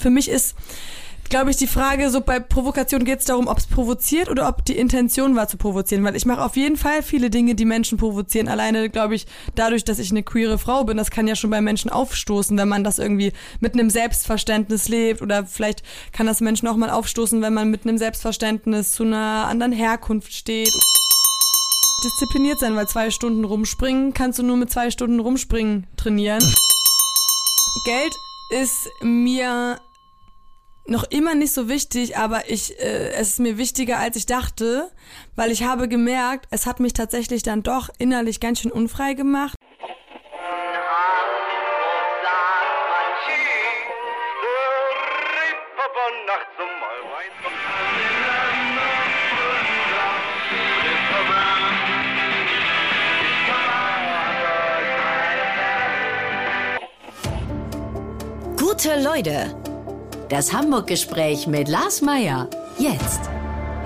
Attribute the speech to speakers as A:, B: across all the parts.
A: für mich ist glaube ich, die Frage, so bei Provokation geht es darum, ob es provoziert oder ob die Intention war zu provozieren. Weil ich mache auf jeden Fall viele Dinge, die Menschen provozieren. Alleine, glaube ich, dadurch, dass ich eine queere Frau bin, das kann ja schon bei Menschen aufstoßen, wenn man das irgendwie mit einem Selbstverständnis lebt. Oder vielleicht kann das Menschen auch mal aufstoßen, wenn man mit einem Selbstverständnis zu einer anderen Herkunft steht. Diszipliniert sein, weil zwei Stunden rumspringen kannst du nur mit zwei Stunden rumspringen trainieren. Geld ist mir noch immer nicht so wichtig, aber ich, äh, es ist mir wichtiger, als ich dachte, weil ich habe gemerkt, es hat mich tatsächlich dann doch innerlich ganz schön unfrei gemacht.
B: Gute Leute das Hamburg-Gespräch mit Lars Meier. Jetzt.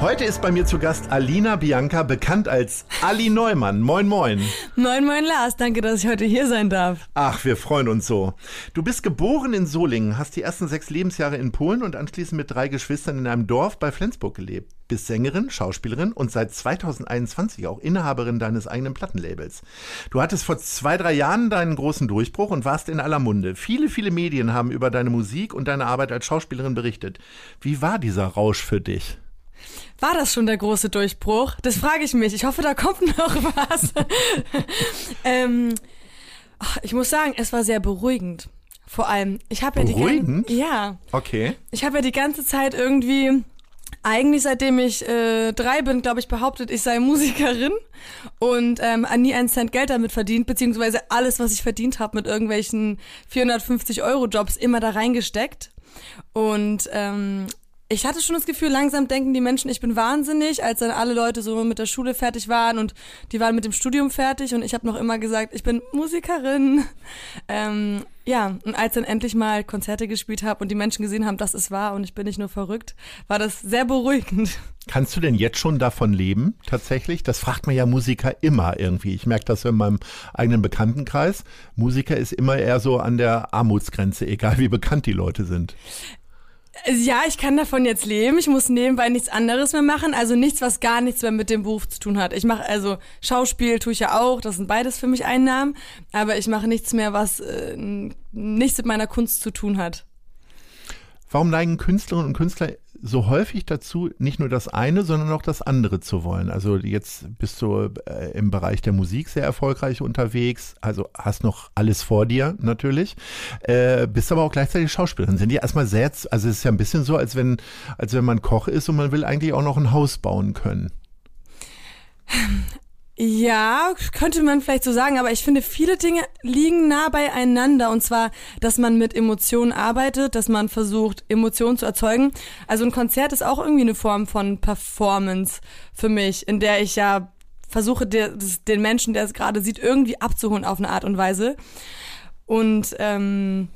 C: Heute ist bei mir zu Gast Alina Bianca, bekannt als Ali Neumann. Moin, moin.
A: Moin, moin, Lars. Danke, dass ich heute hier sein darf.
C: Ach, wir freuen uns so. Du bist geboren in Solingen, hast die ersten sechs Lebensjahre in Polen und anschließend mit drei Geschwistern in einem Dorf bei Flensburg gelebt. Bist Sängerin, Schauspielerin und seit 2021 auch Inhaberin deines eigenen Plattenlabels. Du hattest vor zwei, drei Jahren deinen großen Durchbruch und warst in aller Munde. Viele, viele Medien haben über deine Musik und deine Arbeit als Schauspielerin berichtet. Wie war dieser Rausch für dich?
A: War das schon der große Durchbruch? Das frage ich mich. Ich hoffe, da kommt noch was. ähm, ich muss sagen, es war sehr beruhigend. Vor allem, ich habe ja die
C: Beruhigend?
A: ja.
C: Okay.
A: Ich habe ja die ganze Zeit irgendwie eigentlich seitdem ich äh, drei bin, glaube ich, behauptet, ich sei Musikerin und ähm, nie einen Cent Geld damit verdient, beziehungsweise alles, was ich verdient habe mit irgendwelchen 450 Euro Jobs, immer da reingesteckt. Und ähm, ich hatte schon das Gefühl, langsam denken die Menschen, ich bin wahnsinnig, als dann alle Leute so mit der Schule fertig waren und die waren mit dem Studium fertig und ich habe noch immer gesagt, ich bin Musikerin. Ähm, ja, und als dann endlich mal Konzerte gespielt habe und die Menschen gesehen haben, dass es wahr und ich bin nicht nur verrückt, war das sehr beruhigend.
C: Kannst du denn jetzt schon davon leben, tatsächlich? Das fragt man ja Musiker immer irgendwie. Ich merke das in meinem eigenen Bekanntenkreis. Musiker ist immer eher so an der Armutsgrenze, egal wie bekannt die Leute sind.
A: Ja, ich kann davon jetzt leben. Ich muss nebenbei nichts anderes mehr machen. Also nichts, was gar nichts mehr mit dem Beruf zu tun hat. Ich mache also Schauspiel tue ich ja auch. Das sind beides für mich Einnahmen. Aber ich mache nichts mehr, was äh, nichts mit meiner Kunst zu tun hat.
C: Warum neigen Künstlerinnen und Künstler so häufig dazu, nicht nur das eine, sondern auch das andere zu wollen. Also jetzt bist du äh, im Bereich der Musik sehr erfolgreich unterwegs, also hast noch alles vor dir natürlich, äh, bist aber auch gleichzeitig Schauspielerin. Sind die erstmal sehr, also es ist ja ein bisschen so, als wenn, als wenn man Koch ist und man will eigentlich auch noch ein Haus bauen können.
A: Ja, könnte man vielleicht so sagen, aber ich finde, viele Dinge liegen nah beieinander. Und zwar, dass man mit Emotionen arbeitet, dass man versucht, Emotionen zu erzeugen. Also ein Konzert ist auch irgendwie eine Form von Performance für mich, in der ich ja versuche, den Menschen, der es gerade sieht, irgendwie abzuholen auf eine Art und Weise. Und ähm,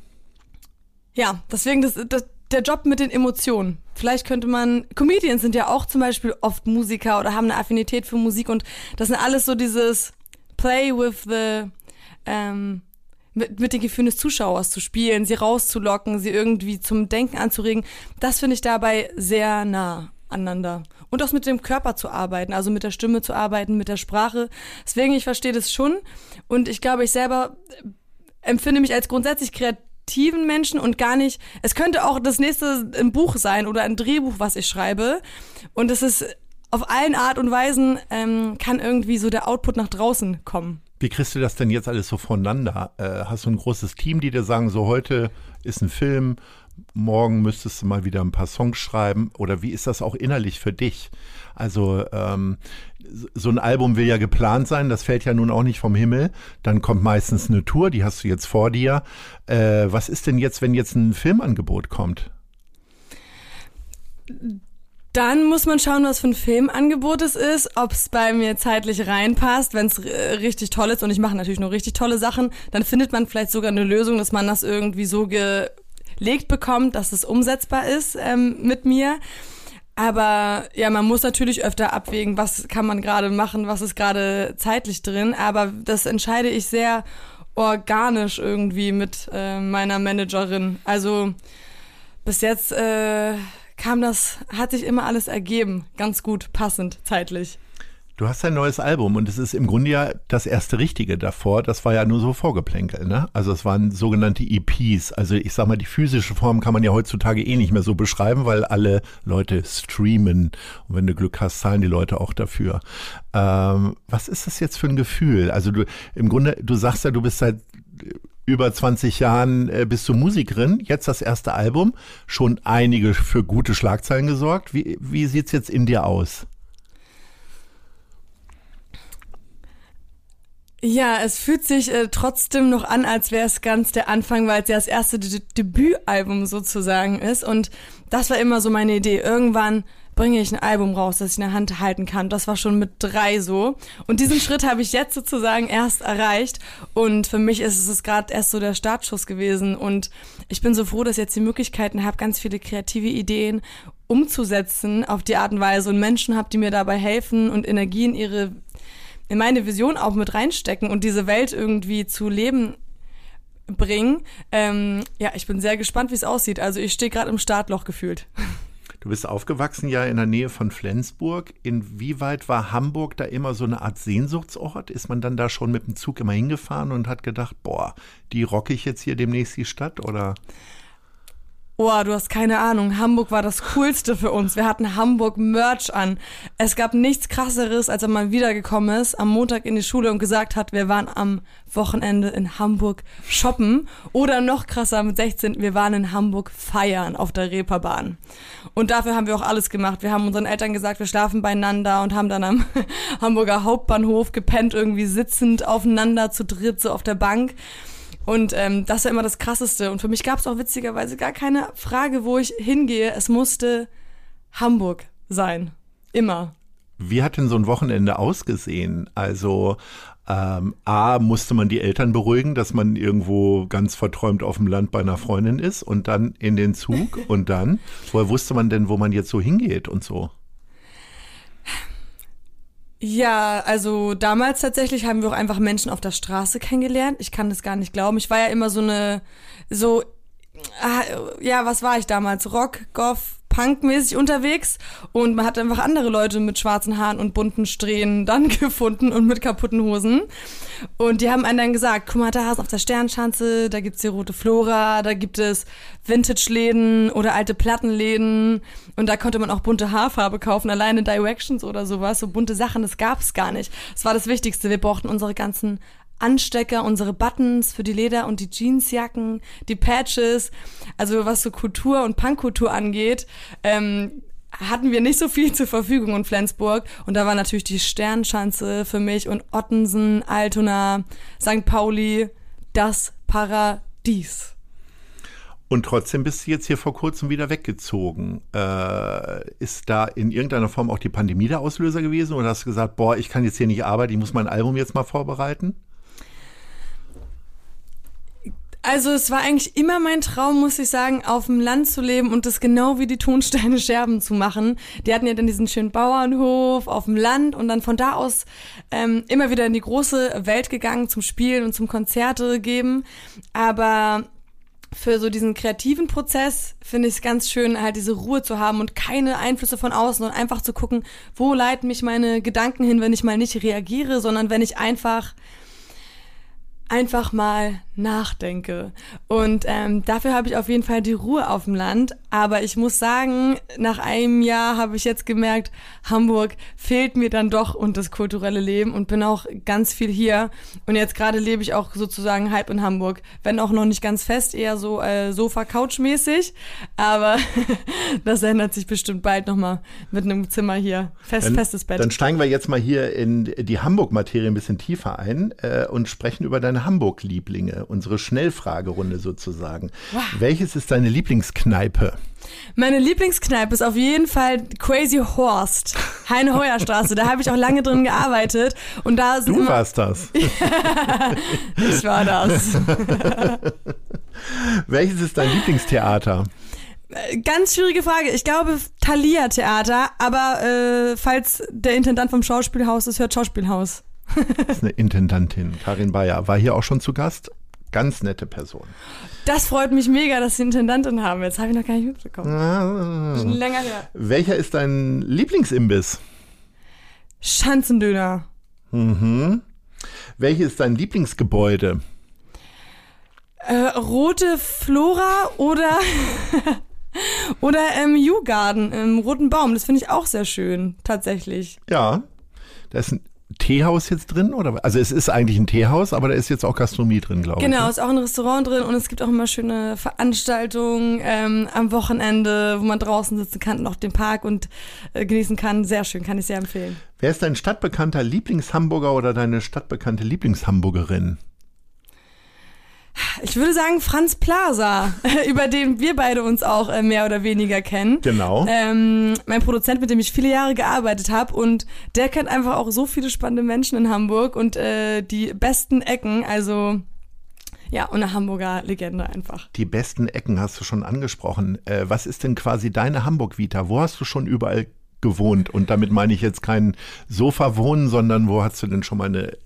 A: ja, deswegen, das, das, der Job mit den Emotionen. Vielleicht könnte man, Comedians sind ja auch zum Beispiel oft Musiker oder haben eine Affinität für Musik und das sind alles so dieses Play with the, ähm, mit, mit den Gefühlen des Zuschauers zu spielen, sie rauszulocken, sie irgendwie zum Denken anzuregen. Das finde ich dabei sehr nah aneinander. Und auch mit dem Körper zu arbeiten, also mit der Stimme zu arbeiten, mit der Sprache. Deswegen, ich verstehe das schon. Und ich glaube, ich selber empfinde mich als grundsätzlich kreativ aktiven Menschen und gar nicht, es könnte auch das nächste ein Buch sein oder ein Drehbuch, was ich schreibe. Und es ist auf allen Art und Weisen ähm, kann irgendwie so der Output nach draußen kommen.
C: Wie kriegst du das denn jetzt alles so voneinander? Äh, hast du ein großes Team, die dir sagen, so heute ist ein Film, morgen müsstest du mal wieder ein paar Songs schreiben? Oder wie ist das auch innerlich für dich? Also ähm, so ein Album will ja geplant sein, das fällt ja nun auch nicht vom Himmel. Dann kommt meistens eine Tour, die hast du jetzt vor dir. Äh, was ist denn jetzt, wenn jetzt ein Filmangebot kommt?
A: Dann muss man schauen, was für ein Filmangebot es ist, ob es bei mir zeitlich reinpasst. Wenn es richtig toll ist und ich mache natürlich nur richtig tolle Sachen, dann findet man vielleicht sogar eine Lösung, dass man das irgendwie so gelegt bekommt, dass es umsetzbar ist ähm, mit mir. Aber ja, man muss natürlich öfter abwägen, was kann man gerade machen, was ist gerade zeitlich drin. Aber das entscheide ich sehr organisch irgendwie mit äh, meiner Managerin. Also bis jetzt äh, kam das, hat sich immer alles ergeben. Ganz gut, passend, zeitlich.
C: Du hast ein neues Album und es ist im Grunde ja das erste Richtige davor. Das war ja nur so Vorgeplänkel, ne? Also es waren sogenannte EPs. Also ich sag mal, die physische Form kann man ja heutzutage eh nicht mehr so beschreiben, weil alle Leute streamen. Und wenn du Glück hast, zahlen die Leute auch dafür. Ähm, was ist das jetzt für ein Gefühl? Also du, im Grunde, du sagst ja, du bist seit über 20 Jahren äh, bist du Musikerin, jetzt das erste Album, schon einige für gute Schlagzeilen gesorgt. Wie, wie sieht's jetzt in dir aus?
A: Ja, es fühlt sich äh, trotzdem noch an, als wäre es ganz der Anfang, weil es ja das erste De Debütalbum sozusagen ist. Und das war immer so meine Idee. Irgendwann bringe ich ein Album raus, das ich in der Hand halten kann. Das war schon mit drei so. Und diesen Schritt habe ich jetzt sozusagen erst erreicht. Und für mich ist es gerade erst so der Startschuss gewesen. Und ich bin so froh, dass ich jetzt die Möglichkeiten habe, ganz viele kreative Ideen umzusetzen auf die Art und Weise und Menschen habe, die mir dabei helfen und Energien ihre in meine Vision auch mit reinstecken und diese Welt irgendwie zu leben bringen. Ähm, ja, ich bin sehr gespannt, wie es aussieht. Also ich stehe gerade im Startloch gefühlt.
C: Du bist aufgewachsen ja in der Nähe von Flensburg. Inwieweit war Hamburg da immer so eine Art Sehnsuchtsort? Ist man dann da schon mit dem Zug immer hingefahren und hat gedacht, boah, die rocke ich jetzt hier demnächst die Stadt oder?
A: Oh, du hast keine Ahnung. Hamburg war das Coolste für uns. Wir hatten Hamburg Merch an. Es gab nichts krasseres, als wenn man wiedergekommen ist, am Montag in die Schule und gesagt hat, wir waren am Wochenende in Hamburg shoppen. Oder noch krasser mit 16, wir waren in Hamburg feiern auf der Reeperbahn. Und dafür haben wir auch alles gemacht. Wir haben unseren Eltern gesagt, wir schlafen beieinander und haben dann am Hamburger Hauptbahnhof gepennt, irgendwie sitzend aufeinander zu dritt, so auf der Bank. Und ähm, das war immer das Krasseste. Und für mich gab es auch witzigerweise gar keine Frage, wo ich hingehe. Es musste Hamburg sein. Immer.
C: Wie hat denn so ein Wochenende ausgesehen? Also ähm, A, musste man die Eltern beruhigen, dass man irgendwo ganz verträumt auf dem Land bei einer Freundin ist und dann in den Zug und dann, woher wusste man denn, wo man jetzt so hingeht und so?
A: Ja, also damals tatsächlich haben wir auch einfach Menschen auf der Straße kennengelernt. Ich kann das gar nicht glauben. Ich war ja immer so eine, so, ah, ja, was war ich damals? Rock, Goth, punkmäßig unterwegs und man hat einfach andere Leute mit schwarzen Haaren und bunten Strähnen dann gefunden und mit kaputten Hosen. Und die haben einen dann gesagt, guck mal, da hast auf der Sternschanze, da gibt's die Rote Flora, da gibt es Vintage-Läden oder alte Plattenläden und da konnte man auch bunte Haarfarbe kaufen, alleine Directions oder sowas, so bunte Sachen, das gab's gar nicht. Das war das Wichtigste. Wir brauchten unsere ganzen Anstecker, unsere Buttons für die Leder- und die Jeansjacken, die Patches. Also was so Kultur und Punkkultur angeht, ähm, hatten wir nicht so viel zur Verfügung in Flensburg. Und da war natürlich die Sternschanze für mich und Ottensen, Altona, St. Pauli, das Paradies.
C: Und trotzdem bist du jetzt hier vor kurzem wieder weggezogen. Äh, ist da in irgendeiner Form auch die Pandemie der Auslöser gewesen? Oder hast du gesagt, boah, ich kann jetzt hier nicht arbeiten, ich muss mein Album jetzt mal vorbereiten?
A: Also es war eigentlich immer mein Traum, muss ich sagen, auf dem Land zu leben und das genau wie die Tonsteine Scherben zu machen. Die hatten ja dann diesen schönen Bauernhof auf dem Land und dann von da aus ähm, immer wieder in die große Welt gegangen zum Spielen und zum Konzerte geben. Aber für so diesen kreativen Prozess finde ich es ganz schön, halt diese Ruhe zu haben und keine Einflüsse von außen und einfach zu gucken, wo leiten mich meine Gedanken hin, wenn ich mal nicht reagiere, sondern wenn ich einfach einfach mal nachdenke. Und ähm, dafür habe ich auf jeden Fall die Ruhe auf dem Land. Aber ich muss sagen, nach einem Jahr habe ich jetzt gemerkt, Hamburg fehlt mir dann doch und das kulturelle Leben und bin auch ganz viel hier. Und jetzt gerade lebe ich auch sozusagen halb in Hamburg. Wenn auch noch nicht ganz fest, eher so äh, Sofa-Couch-mäßig. Aber das ändert sich bestimmt bald nochmal mit einem Zimmer hier. Fest,
C: dann,
A: festes Bett.
C: Dann steigen wir jetzt mal hier in die Hamburg-Materie ein bisschen tiefer ein äh, und sprechen über deine Hamburg-Lieblinge unsere Schnellfragerunde sozusagen. Wow. Welches ist deine Lieblingskneipe?
A: Meine Lieblingskneipe ist auf jeden Fall Crazy Horst, Heine-Heuer-Straße. Da habe ich auch lange drin gearbeitet. Und da
C: du warst das.
A: ich war das.
C: Welches ist dein Lieblingstheater?
A: Ganz schwierige Frage. Ich glaube Thalia Theater, aber äh, falls der Intendant vom Schauspielhaus ist, hört Schauspielhaus.
C: das ist eine Intendantin, Karin Bayer. War hier auch schon zu Gast? Ganz nette Person.
A: Das freut mich mega, dass Sie Intendantin haben. Jetzt habe ich noch gar nicht mitbekommen.
C: Ah.
A: Schon länger her.
C: Welcher ist dein Lieblingsimbiss?
A: Schanzendöner.
C: Mhm. Welches ist dein Lieblingsgebäude?
A: Äh, rote Flora oder oder ähm, U-Garden im Roten Baum. Das finde ich auch sehr schön, tatsächlich.
C: Ja, da ist ein Teehaus jetzt drin oder also es ist eigentlich ein Teehaus, aber da ist jetzt auch Gastronomie drin, glaube ich.
A: Genau,
C: ne?
A: ist auch ein Restaurant drin und es gibt auch immer schöne Veranstaltungen ähm, am Wochenende, wo man draußen sitzen kann und auch den Park und äh, genießen kann. Sehr schön, kann ich sehr empfehlen.
C: Wer ist dein stadtbekannter Lieblingshamburger oder deine stadtbekannte Lieblingshamburgerin?
A: Ich würde sagen Franz Plaza, über den wir beide uns auch äh, mehr oder weniger kennen.
C: Genau.
A: Ähm, mein Produzent, mit dem ich viele Jahre gearbeitet habe und der kennt einfach auch so viele spannende Menschen in Hamburg und äh, die besten Ecken, also ja, und eine Hamburger Legende einfach.
C: Die besten Ecken hast du schon angesprochen. Äh, was ist denn quasi deine Hamburg-Vita? Wo hast du schon überall gewohnt? Und damit meine ich jetzt kein Sofa wohnen, sondern wo hast du denn schon mal eine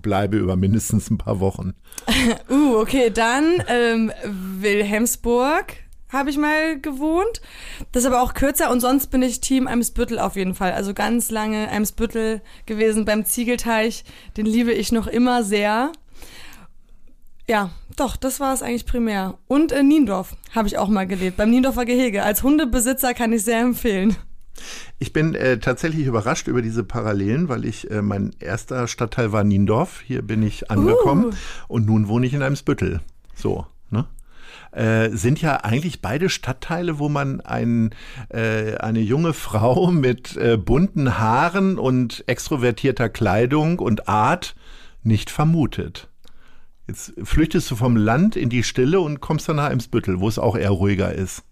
C: Bleibe über mindestens ein paar Wochen?
A: Uh, okay, dann ähm, Wilhelmsburg habe ich mal gewohnt. Das ist aber auch kürzer und sonst bin ich Team Eimsbüttel auf jeden Fall. Also ganz lange Eimsbüttel gewesen beim Ziegelteich. Den liebe ich noch immer sehr. Ja, doch, das war es eigentlich primär. Und in Niendorf habe ich auch mal gelebt, beim Niendorfer Gehege. Als Hundebesitzer kann ich sehr empfehlen.
C: Ich bin äh, tatsächlich überrascht über diese Parallelen, weil ich, äh, mein erster Stadtteil war Niendorf. Hier bin ich angekommen
A: Uh.
C: und nun wohne ich in Eimsbüttel. So, ne? Äh, sind ja eigentlich beide Stadtteile, wo man ein, äh, eine junge Frau mit äh, bunten Haaren und extrovertierter Kleidung und Art nicht vermutet. Jetzt flüchtest du vom Land in die Stille und kommst dann nach Eimsbüttel, wo es auch eher ruhiger ist.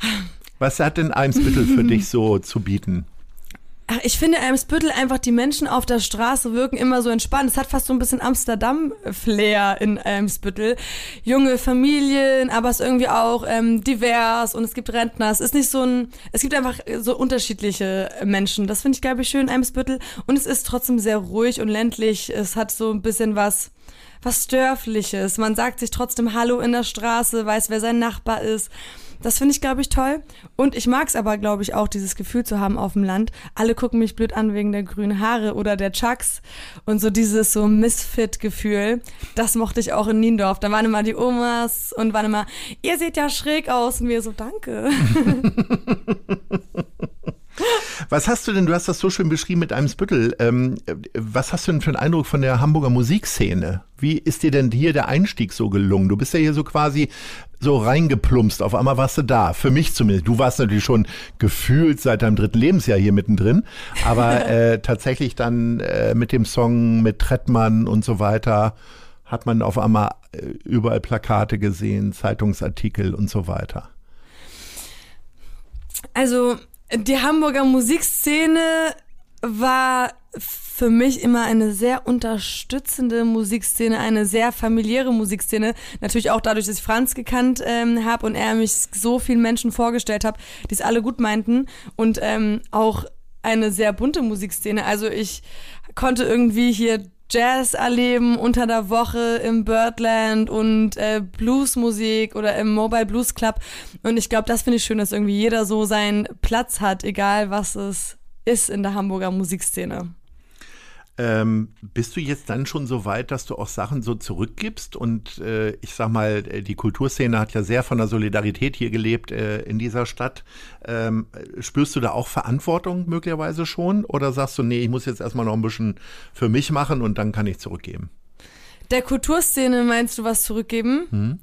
C: Was hat denn Eimsbüttel für dich so zu bieten?
A: Ach, ich finde Eimsbüttel einfach, die Menschen auf der Straße wirken immer so entspannt. Es hat fast so ein bisschen Amsterdam-Flair in Eimsbüttel. Junge Familien, aber es ist irgendwie auch ähm, divers und es gibt Rentner. Es ist nicht so ein, es gibt einfach so unterschiedliche Menschen. Das finde ich, glaube ich, schön, Eimsbüttel. Und es ist trotzdem sehr ruhig und ländlich. Es hat so ein bisschen was, was Dörfliches. Man sagt sich trotzdem Hallo in der Straße, weiß, wer sein Nachbar ist. Das finde ich, glaube ich, toll. Und ich mag es aber, glaube ich, auch, dieses Gefühl zu haben auf dem Land. Alle gucken mich blöd an wegen der grünen Haare oder der Chucks. Und so dieses so Misfit-Gefühl, das mochte ich auch in Niendorf. Da waren immer die Omas und waren immer, ihr seht ja schräg aus. Und wir so, danke.
C: Was hast du denn, du hast das so schön beschrieben mit Eimsbüttel, ähm, was hast du denn für einen Eindruck von der Hamburger Musikszene? Wie ist dir denn hier der Einstieg so gelungen? Du bist ja hier so quasi so reingeplumpst, auf einmal warst du da, für mich zumindest. Du warst natürlich schon gefühlt seit deinem dritten Lebensjahr hier mittendrin, aber äh, tatsächlich dann äh, mit dem Song mit Trettmann und so weiter hat man auf einmal äh, überall Plakate gesehen, Zeitungsartikel und so weiter.
A: Also, die Hamburger Musikszene war für mich immer eine sehr unterstützende Musikszene, eine sehr familiäre Musikszene. Natürlich auch dadurch, dass ich Franz gekannt ähm, habe und er mich so vielen Menschen vorgestellt hat, die es alle gut meinten. Und ähm, auch eine sehr bunte Musikszene. Also ich konnte irgendwie hier Jazz erleben unter der Woche im Birdland und äh, Bluesmusik oder im Mobile Blues Club. Und ich glaube, das finde ich schön, dass irgendwie jeder so seinen Platz hat, egal was es ist in der Hamburger Musikszene.
C: Ähm, bist du jetzt dann schon so weit, dass du auch Sachen so zurückgibst? Und äh, ich sag mal, die Kulturszene hat ja sehr von der Solidarität hier gelebt äh, in dieser Stadt. Ähm, spürst du da auch Verantwortung möglicherweise schon? Oder sagst du, nee, ich muss jetzt erstmal noch ein bisschen für mich machen und dann kann ich zurückgeben?
A: Der Kulturszene meinst du was zurückgeben? Hm.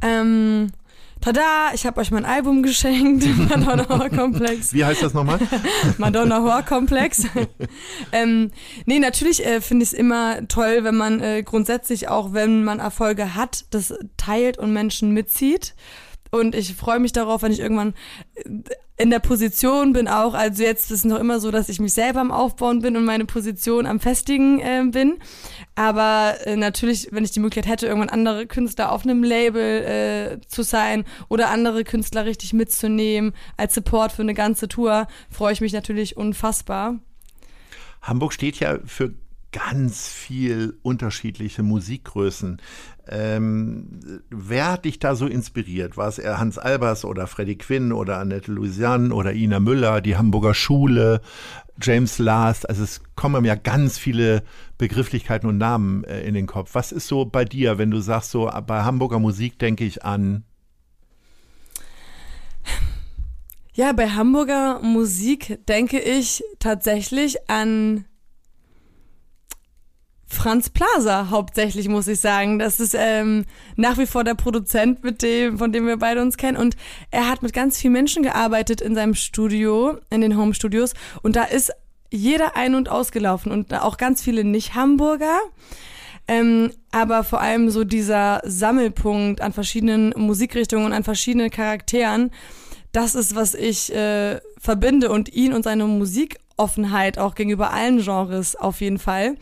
A: Ähm, Tada, ich habe euch mein Album geschenkt, Madonna Horror Komplex.
C: Wie heißt das nochmal?
A: Madonna Horror Komplex. ähm, nee, natürlich äh, finde ich es immer toll, wenn man äh, grundsätzlich auch, wenn man Erfolge hat, das teilt und Menschen mitzieht. Und ich freue mich darauf, wenn ich irgendwann in der Position bin auch. Also jetzt ist es noch immer so, dass ich mich selber am Aufbauen bin und meine Position am Festigen äh, bin. Aber äh, natürlich, wenn ich die Möglichkeit hätte, irgendwann andere Künstler auf einem Label äh, zu sein oder andere Künstler richtig mitzunehmen als Support für eine ganze Tour, freue ich mich natürlich unfassbar.
C: Hamburg steht ja für ganz viel unterschiedliche Musikgrößen. Ähm, wer hat dich da so inspiriert? War es eher Hans Albers oder Freddie Quinn oder Annette Louisiane oder Ina Müller, die Hamburger Schule, James Last? Also es kommen ja ganz viele Begrifflichkeiten und Namen äh, in den Kopf. Was ist so bei dir, wenn du sagst, so bei Hamburger Musik denke ich an
A: Ja, bei Hamburger Musik denke ich tatsächlich an Franz Plaza hauptsächlich, muss ich sagen. Das ist ähm, nach wie vor der Produzent, mit dem, von dem wir beide uns kennen. Und er hat mit ganz vielen Menschen gearbeitet in seinem Studio, in den Home Studios. Und da ist jeder ein- und ausgelaufen und auch ganz viele Nicht-Hamburger. Ähm, aber vor allem so dieser Sammelpunkt an verschiedenen Musikrichtungen und an verschiedenen Charakteren das ist, was ich äh, verbinde und ihn und seine Musikoffenheit auch gegenüber allen Genres auf jeden Fall.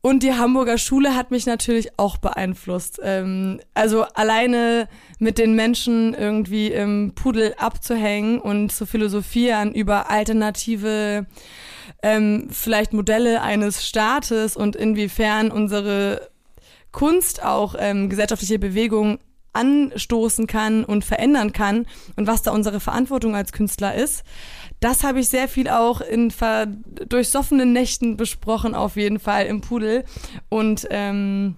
A: Und die Hamburger Schule hat mich natürlich auch beeinflusst. Ähm, also alleine mit den Menschen irgendwie im Pudel abzuhängen und zu philosophieren über alternative ähm, vielleicht Modelle eines Staates und inwiefern unsere Kunst auch ähm, gesellschaftliche Bewegungen anstoßen kann und verändern kann und was da unsere Verantwortung als Künstler ist. Das habe ich sehr viel auch in durchsoffenen Nächten besprochen, auf jeden Fall im Pudel. Und ähm,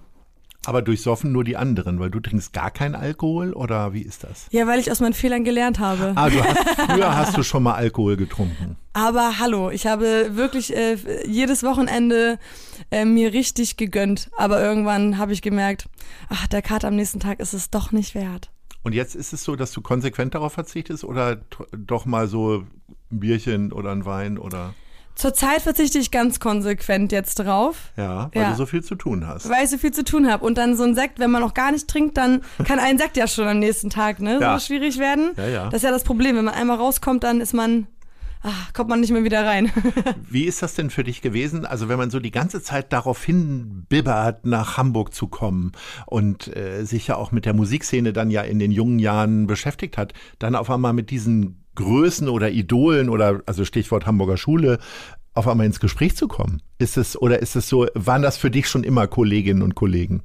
C: aber durchsoffen nur die anderen, weil du trinkst gar keinen Alkohol oder wie ist das?
A: Ja, weil ich aus meinen Fehlern gelernt habe.
C: Ah, du hast, früher hast du schon mal Alkohol getrunken.
A: Aber hallo, ich habe wirklich äh, jedes Wochenende äh, mir richtig gegönnt. Aber irgendwann habe ich gemerkt, ach, der Kater am nächsten Tag ist es doch nicht wert.
C: Und jetzt ist es so, dass du konsequent darauf verzichtest oder doch mal so ein Bierchen oder ein Wein oder?
A: Zurzeit verzichte ich ganz konsequent jetzt drauf.
C: Ja, weil ja. du so viel zu tun hast.
A: Weil ich so viel zu tun habe. Und dann so ein Sekt, wenn man noch gar nicht trinkt, dann kann ein Sekt ja schon am nächsten Tag ne, ja. so schwierig werden.
C: Ja, ja.
A: Das ist ja das Problem. Wenn man einmal rauskommt, dann ist man ach, kommt man nicht mehr wieder rein.
C: Wie ist das denn für dich gewesen? Also wenn man so die ganze Zeit darauf hinbibbert, nach Hamburg zu kommen und äh, sich ja auch mit der Musikszene dann ja in den jungen Jahren beschäftigt hat, dann auf einmal mit diesen Größen oder Idolen oder also Stichwort Hamburger Schule auf einmal ins Gespräch zu kommen? Ist es oder ist es so, waren das für dich schon immer Kolleginnen und Kollegen?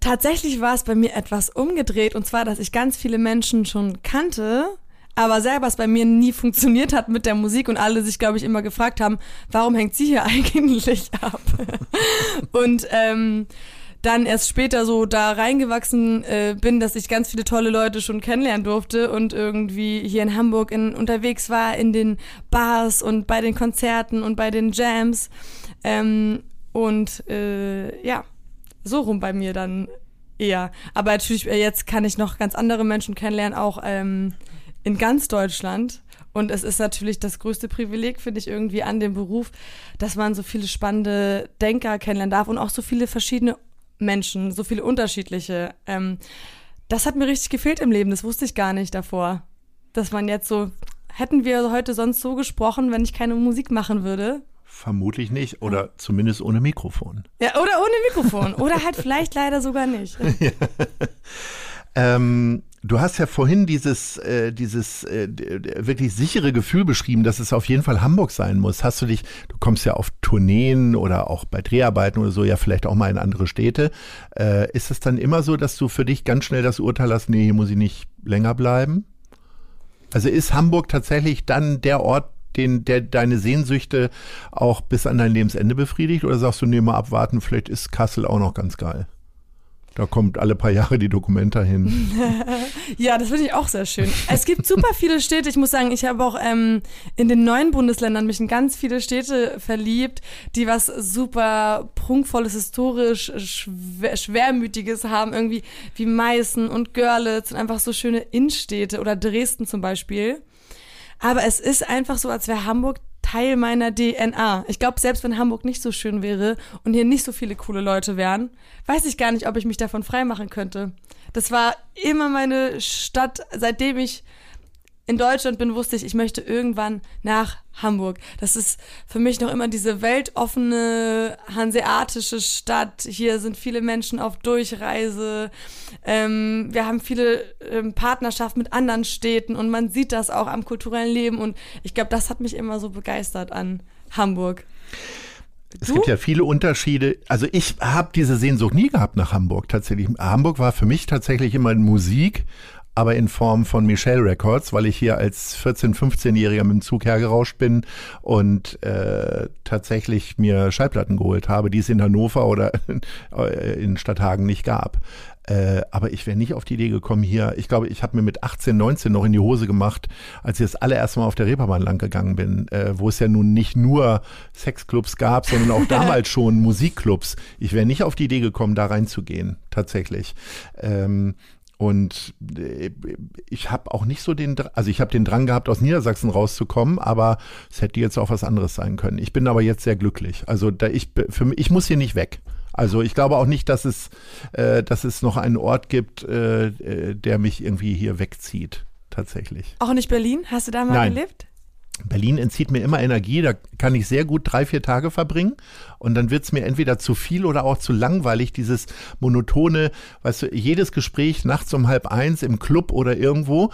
A: Tatsächlich war es bei mir etwas umgedreht und zwar, dass ich ganz viele Menschen schon kannte, aber selber es bei mir nie funktioniert hat mit der Musik und alle sich, glaube ich, immer gefragt haben, warum hängt sie hier eigentlich ab? und ähm, dann erst später so da reingewachsen äh, bin, dass ich ganz viele tolle Leute schon kennenlernen durfte und irgendwie hier in Hamburg in, unterwegs war in den Bars und bei den Konzerten und bei den Jams. Ähm, und äh, ja, so rum bei mir dann eher. Aber natürlich, äh, jetzt kann ich noch ganz andere Menschen kennenlernen, auch ähm, in ganz Deutschland. Und es ist natürlich das größte Privileg, finde ich, irgendwie an dem Beruf, dass man so viele spannende Denker kennenlernen darf und auch so viele verschiedene Menschen, so viele unterschiedliche. Ähm, das hat mir richtig gefehlt im Leben, das wusste ich gar nicht davor. Dass man jetzt so, hätten wir heute sonst so gesprochen, wenn ich keine Musik machen würde?
C: Vermutlich nicht, oder zumindest ohne Mikrofon.
A: Ja, oder ohne Mikrofon. oder halt vielleicht leider sogar nicht.
C: ja. ähm, Du hast ja vorhin dieses, äh, dieses äh, wirklich sichere Gefühl beschrieben, dass es auf jeden Fall Hamburg sein muss. Hast du dich, du kommst ja auf Tourneen oder auch bei Dreharbeiten oder so, ja vielleicht auch mal in andere Städte. Äh, ist es dann immer so, dass du für dich ganz schnell das Urteil hast, nee, hier muss ich nicht länger bleiben? Also ist Hamburg tatsächlich dann der Ort, den, der deine Sehnsüchte auch bis an dein Lebensende befriedigt? Oder sagst du, nee, mal abwarten, vielleicht ist Kassel auch noch ganz geil? Da kommt alle paar Jahre die Dokumenta hin.
A: ja, das finde ich auch sehr schön. Es gibt super viele Städte. Ich muss sagen, ich habe auch ähm, in den neuen Bundesländern mich in ganz viele Städte verliebt, die was super prunkvolles, historisch, schwer, schwermütiges haben. Irgendwie wie Meißen und Görlitz und einfach so schöne Innenstädte oder Dresden zum Beispiel. Aber es ist einfach so, als wäre Hamburg Teil meiner DNA. Ich glaube, selbst wenn Hamburg nicht so schön wäre und hier nicht so viele coole Leute wären, weiß ich gar nicht, ob ich mich davon freimachen könnte. Das war immer meine Stadt, seitdem ich in Deutschland bin, wusste ich, ich möchte irgendwann nach Hamburg. Das ist für mich noch immer diese weltoffene hanseatische Stadt. Hier sind viele Menschen auf Durchreise. Ähm, wir haben viele ähm, Partnerschaften mit anderen Städten und man sieht das auch am kulturellen Leben. Und ich glaube, das hat mich immer so begeistert an Hamburg.
C: Es du? gibt ja viele Unterschiede. Also ich habe diese Sehnsucht nie gehabt nach Hamburg tatsächlich. Hamburg war für mich tatsächlich immer Musik, aber in Form von Michelle Records, weil ich hier als 14-, 15-Jähriger mit dem Zug hergerauscht bin und äh, tatsächlich mir Schallplatten geholt habe, die es in Hannover oder in Stadthagen nicht gab. Äh, aber ich wäre nicht auf die Idee gekommen hier. Ich glaube, ich habe mir mit 18, 19 noch in die Hose gemacht, als ich das allererste Mal auf der Reeperbahn lang gegangen bin, äh, wo es ja nun nicht nur Sexclubs gab, sondern auch damals schon Musikclubs. Ich wäre nicht auf die Idee gekommen, da reinzugehen, tatsächlich. Ähm, und äh, ich habe auch nicht so den, also ich habe den Drang gehabt, aus Niedersachsen rauszukommen, aber es hätte jetzt auch was anderes sein können. Ich bin aber jetzt sehr glücklich. Also da ich, für mich, ich muss hier nicht weg. Also ich glaube auch nicht, dass es, äh, dass es noch einen Ort gibt, äh, äh der mich irgendwie hier wegzieht. Tatsächlich.
A: Auch nicht Berlin? Hast du da mal Nein. gelebt?
C: Berlin entzieht mir immer Energie, da kann ich sehr gut drei, vier Tage verbringen und dann wird es mir entweder zu viel oder auch zu langweilig, dieses monotone, weißt du, jedes Gespräch nachts um halb eins im Club oder irgendwo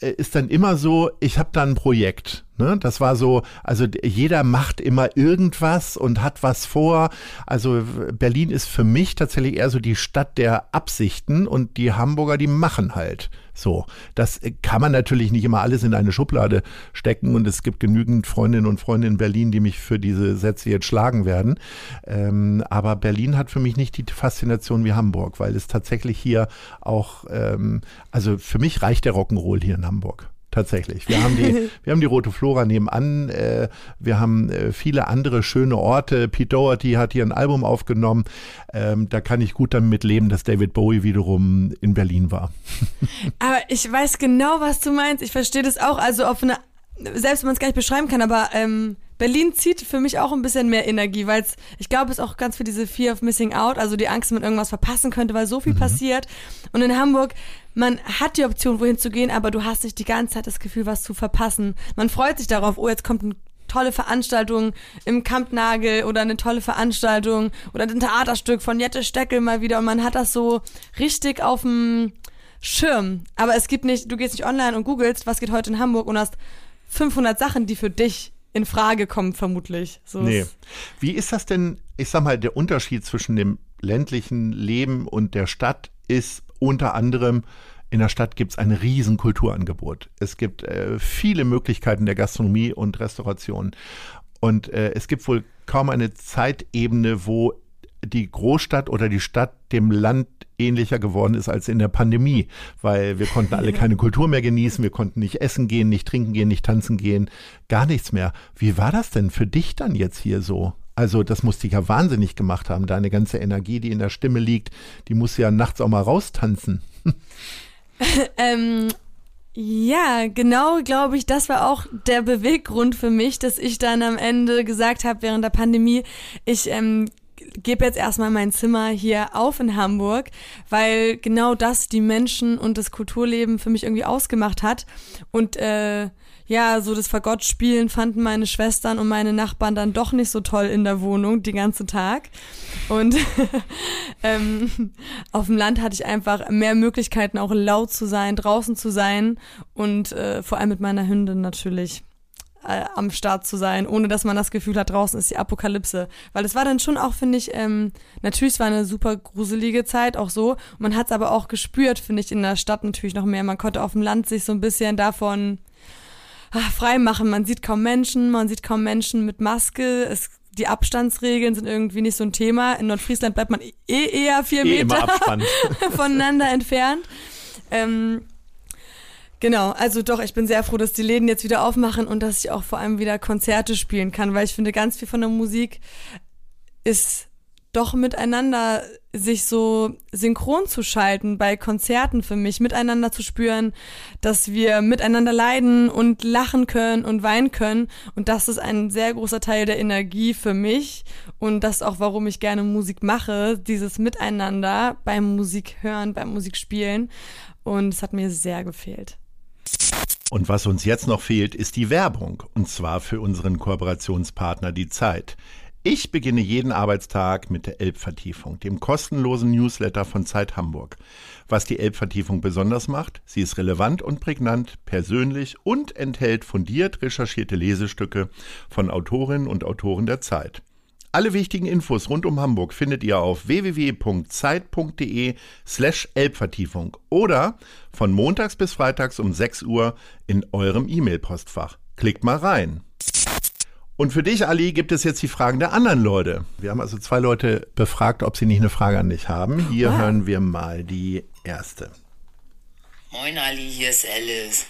C: äh, ist dann immer so, ich habe da ein Projekt. Ne? Das war so, also jeder macht immer irgendwas und hat was vor. Also Berlin ist für mich tatsächlich eher so die Stadt der Absichten und die Hamburger, die machen halt. So, das kann man natürlich nicht immer alles in eine Schublade stecken und es gibt genügend Freundinnen und Freunde in Berlin, die mich für diese Sätze jetzt schlagen werden. Ähm, aber Berlin hat für mich nicht die Faszination wie Hamburg, weil es tatsächlich hier auch, ähm, also für mich reicht der Rock'n'Roll hier in Hamburg tatsächlich. Wir haben die, wir haben die Rote Flora nebenan. Äh, wir haben äh, viele andere schöne Orte. Pete Doherty hat hier ein Album aufgenommen. Ähm, da kann ich gut damit leben, dass David Bowie wiederum in Berlin war.
A: Aber ich weiß genau, was du meinst. Ich verstehe das auch. Also auf eine, selbst wenn man es gar nicht beschreiben kann, aber ähm, Berlin zieht für mich auch ein bisschen mehr Energie, weil ich glaube, es auch ganz für diese Fear of Missing Out, also die Angst, man irgendwas verpassen könnte, weil so viel mhm. passiert. Und in Hamburg, man hat die Option, wohin zu gehen, aber du hast nicht die ganze Zeit das Gefühl, was zu verpassen. Man freut sich darauf, oh, jetzt kommt eine tolle Veranstaltung im Kampnagel oder eine tolle Veranstaltung oder ein Theaterstück von Jette Steckel mal wieder und man hat das so richtig auf dem Schirm. Aber es gibt nicht, du gehst nicht online und googelst, was geht heute in Hamburg und hast 500 Sachen, die für dich in Frage kommen, vermutlich.
C: So nee. Wie ist das denn, ich sag mal, der Unterschied zwischen dem ländlichen Leben und der Stadt ist unter anderem, in der Stadt gibt es ein riesen Kulturangebot. Es gibt äh, viele Möglichkeiten der Gastronomie und Restauration. Und äh, es gibt wohl kaum eine Zeitebene, wo die Großstadt oder die Stadt dem Land ähnlicher geworden ist als in der Pandemie, weil wir konnten alle keine Kultur mehr genießen, wir konnten nicht essen gehen, nicht trinken gehen, nicht tanzen gehen, gar nichts mehr. Wie war das denn für dich dann jetzt hier so? Also das musste dich ja wahnsinnig gemacht haben. Deine ganze Energie, die in der Stimme liegt, die muss ja nachts auch mal raustanzen.
A: ähm, ja, genau, glaube ich, das war auch der Beweggrund für mich, dass ich dann am Ende gesagt habe, während der Pandemie, ich ähm, gebe jetzt erstmal mein Zimmer hier auf in Hamburg, weil genau das die Menschen und das Kulturleben für mich irgendwie ausgemacht hat. Und äh, ja, so das Fagottspielen fanden meine Schwestern und meine Nachbarn dann doch nicht so toll in der Wohnung den ganzen Tag. Und ähm, auf dem Land hatte ich einfach mehr Möglichkeiten, auch laut zu sein, draußen zu sein und äh, vor allem mit meiner Hündin natürlich äh, am Start zu sein, ohne dass man das Gefühl hat, draußen ist die Apokalypse. Weil es war dann schon auch, finde ich, ähm, natürlich, es war eine super gruselige Zeit, auch so. Man hat es aber auch gespürt, finde ich, in der Stadt natürlich noch mehr. Man konnte auf dem Land sich so ein bisschen davon ach, frei machen. Man sieht kaum Menschen, man sieht kaum Menschen mit Maske. Es die Abstandsregeln sind irgendwie nicht so ein Thema. In Nordfriesland bleibt man eh eher vier eh Meter voneinander entfernt. Ähm, Genau, also doch, ich bin sehr froh, dass die Läden jetzt wieder aufmachen und dass ich auch vor allem wieder Konzerte spielen kann, weil ich finde, ganz viel von der Musik ist doch miteinander sich so synchron zu schalten bei Konzerten für mich, miteinander zu spüren, dass wir miteinander leiden und lachen können und weinen können. Und das ist ein sehr großer Teil der Energie für mich. Und das ist auch, warum ich gerne Musik mache, dieses Miteinander beim Musik hören, beim Musik spielen. Und es hat mir sehr gefehlt.
C: Und was uns jetzt noch fehlt, ist die Werbung. Und zwar für unseren Kooperationspartner Die Zeit. Ich beginne jeden Arbeitstag mit der Elbvertiefung, dem kostenlosen Newsletter von Zeit Hamburg. Was die Elbvertiefung besonders macht, sie ist relevant und prägnant, persönlich und enthält fundiert recherchierte Lesestücke von Autorinnen und Autoren der Zeit. Alle wichtigen Infos rund um Hamburg findet ihr auf www.zeit.de slash Elbvertiefung oder von montags bis freitags um 6 Uhr in eurem E-Mail-Postfach. Klickt mal rein. Und für dich, Ali, gibt es jetzt die Fragen der anderen Leute. Wir haben also zwei Leute befragt, ob sie nicht eine Frage an dich haben. Hier wow. hören wir mal die erste.
D: Moin, Ali, hier ist Alice.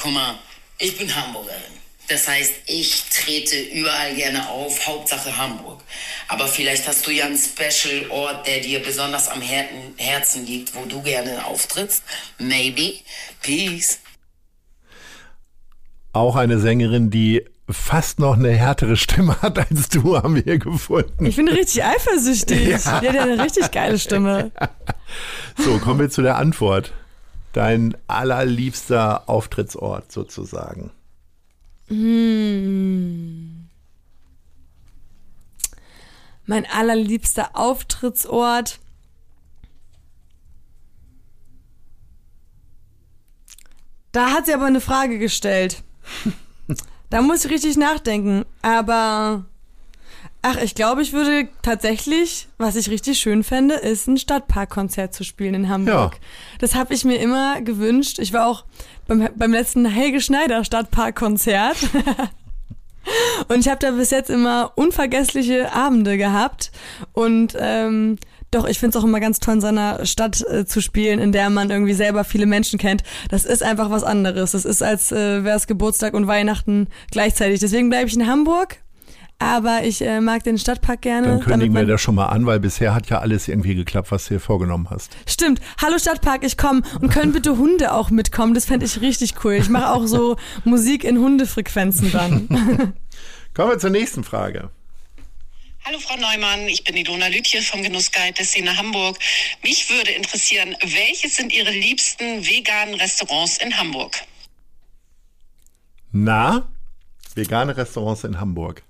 D: Guck mal, ich bin Hamburgerin. Das heißt, ich trete überall gerne auf, Hauptsache Hamburg. Aber vielleicht hast du ja einen Special-Ort, der dir besonders am Herzen liegt, wo du gerne auftrittst. Maybe. Peace.
C: Auch eine Sängerin, die fast noch eine härtere Stimme hat als du, haben wir gefunden.
A: Ich bin richtig eifersüchtig. Ja. Die hat ja eine richtig geile Stimme.
C: So, kommen wir zu der Antwort. Dein allerliebster Auftrittsort sozusagen.
A: Mein allerliebster Auftrittsort. Da hat sie aber eine Frage gestellt. Da muss ich richtig nachdenken. Aber ach, ich glaube, ich würde tatsächlich, was ich richtig schön fände, ist ein Stadtparkkonzert zu spielen in Hamburg. Ja. Das habe ich mir immer gewünscht. Ich war auch beim, beim letzten Helge Schneider Stadtparkkonzert. Und ich habe da bis jetzt immer unvergessliche Abende gehabt. Und ähm, doch, ich finde es auch immer ganz toll, in seiner Stadt äh, zu spielen, in der man irgendwie selber viele Menschen kennt. Das ist einfach was anderes. Das ist, als äh, wäre es Geburtstag und Weihnachten gleichzeitig. Deswegen bleibe ich in Hamburg. Aber ich äh, mag den Stadtpark gerne.
C: Dann kündigen wir das schon mal an, weil bisher hat ja alles irgendwie geklappt, was du dir vorgenommen hast.
A: Stimmt. Hallo Stadtpark, ich komme. Und können bitte Hunde auch mitkommen? Das fände ich richtig cool. Ich mache auch so Musik in Hundefrequenzen dann.
C: Kommen wir zur nächsten Frage.
E: Hallo Frau Neumann, ich bin Ilona Lütje vom Genussguide der Szene Hamburg. Mich würde interessieren, welche sind Ihre liebsten veganen Restaurants in Hamburg?
C: Na, vegane Restaurants in Hamburg.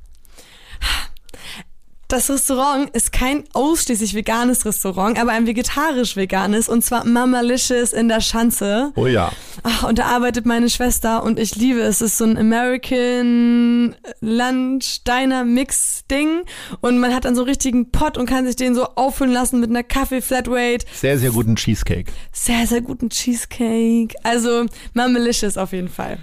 A: Das Restaurant ist kein ausschließlich veganes Restaurant, aber ein vegetarisch-veganes und zwar Mamalicious in der Schanze.
C: Oh ja.
A: Ach, und da arbeitet meine Schwester und ich liebe es. Es ist so ein American Lunch Diner Mix Ding und man hat dann so einen richtigen Pot und kann sich den so auffüllen lassen mit einer Kaffee Flatrate.
C: Sehr, sehr guten Cheesecake.
A: Sehr, sehr guten Cheesecake. Also Mamalicious auf jeden Fall.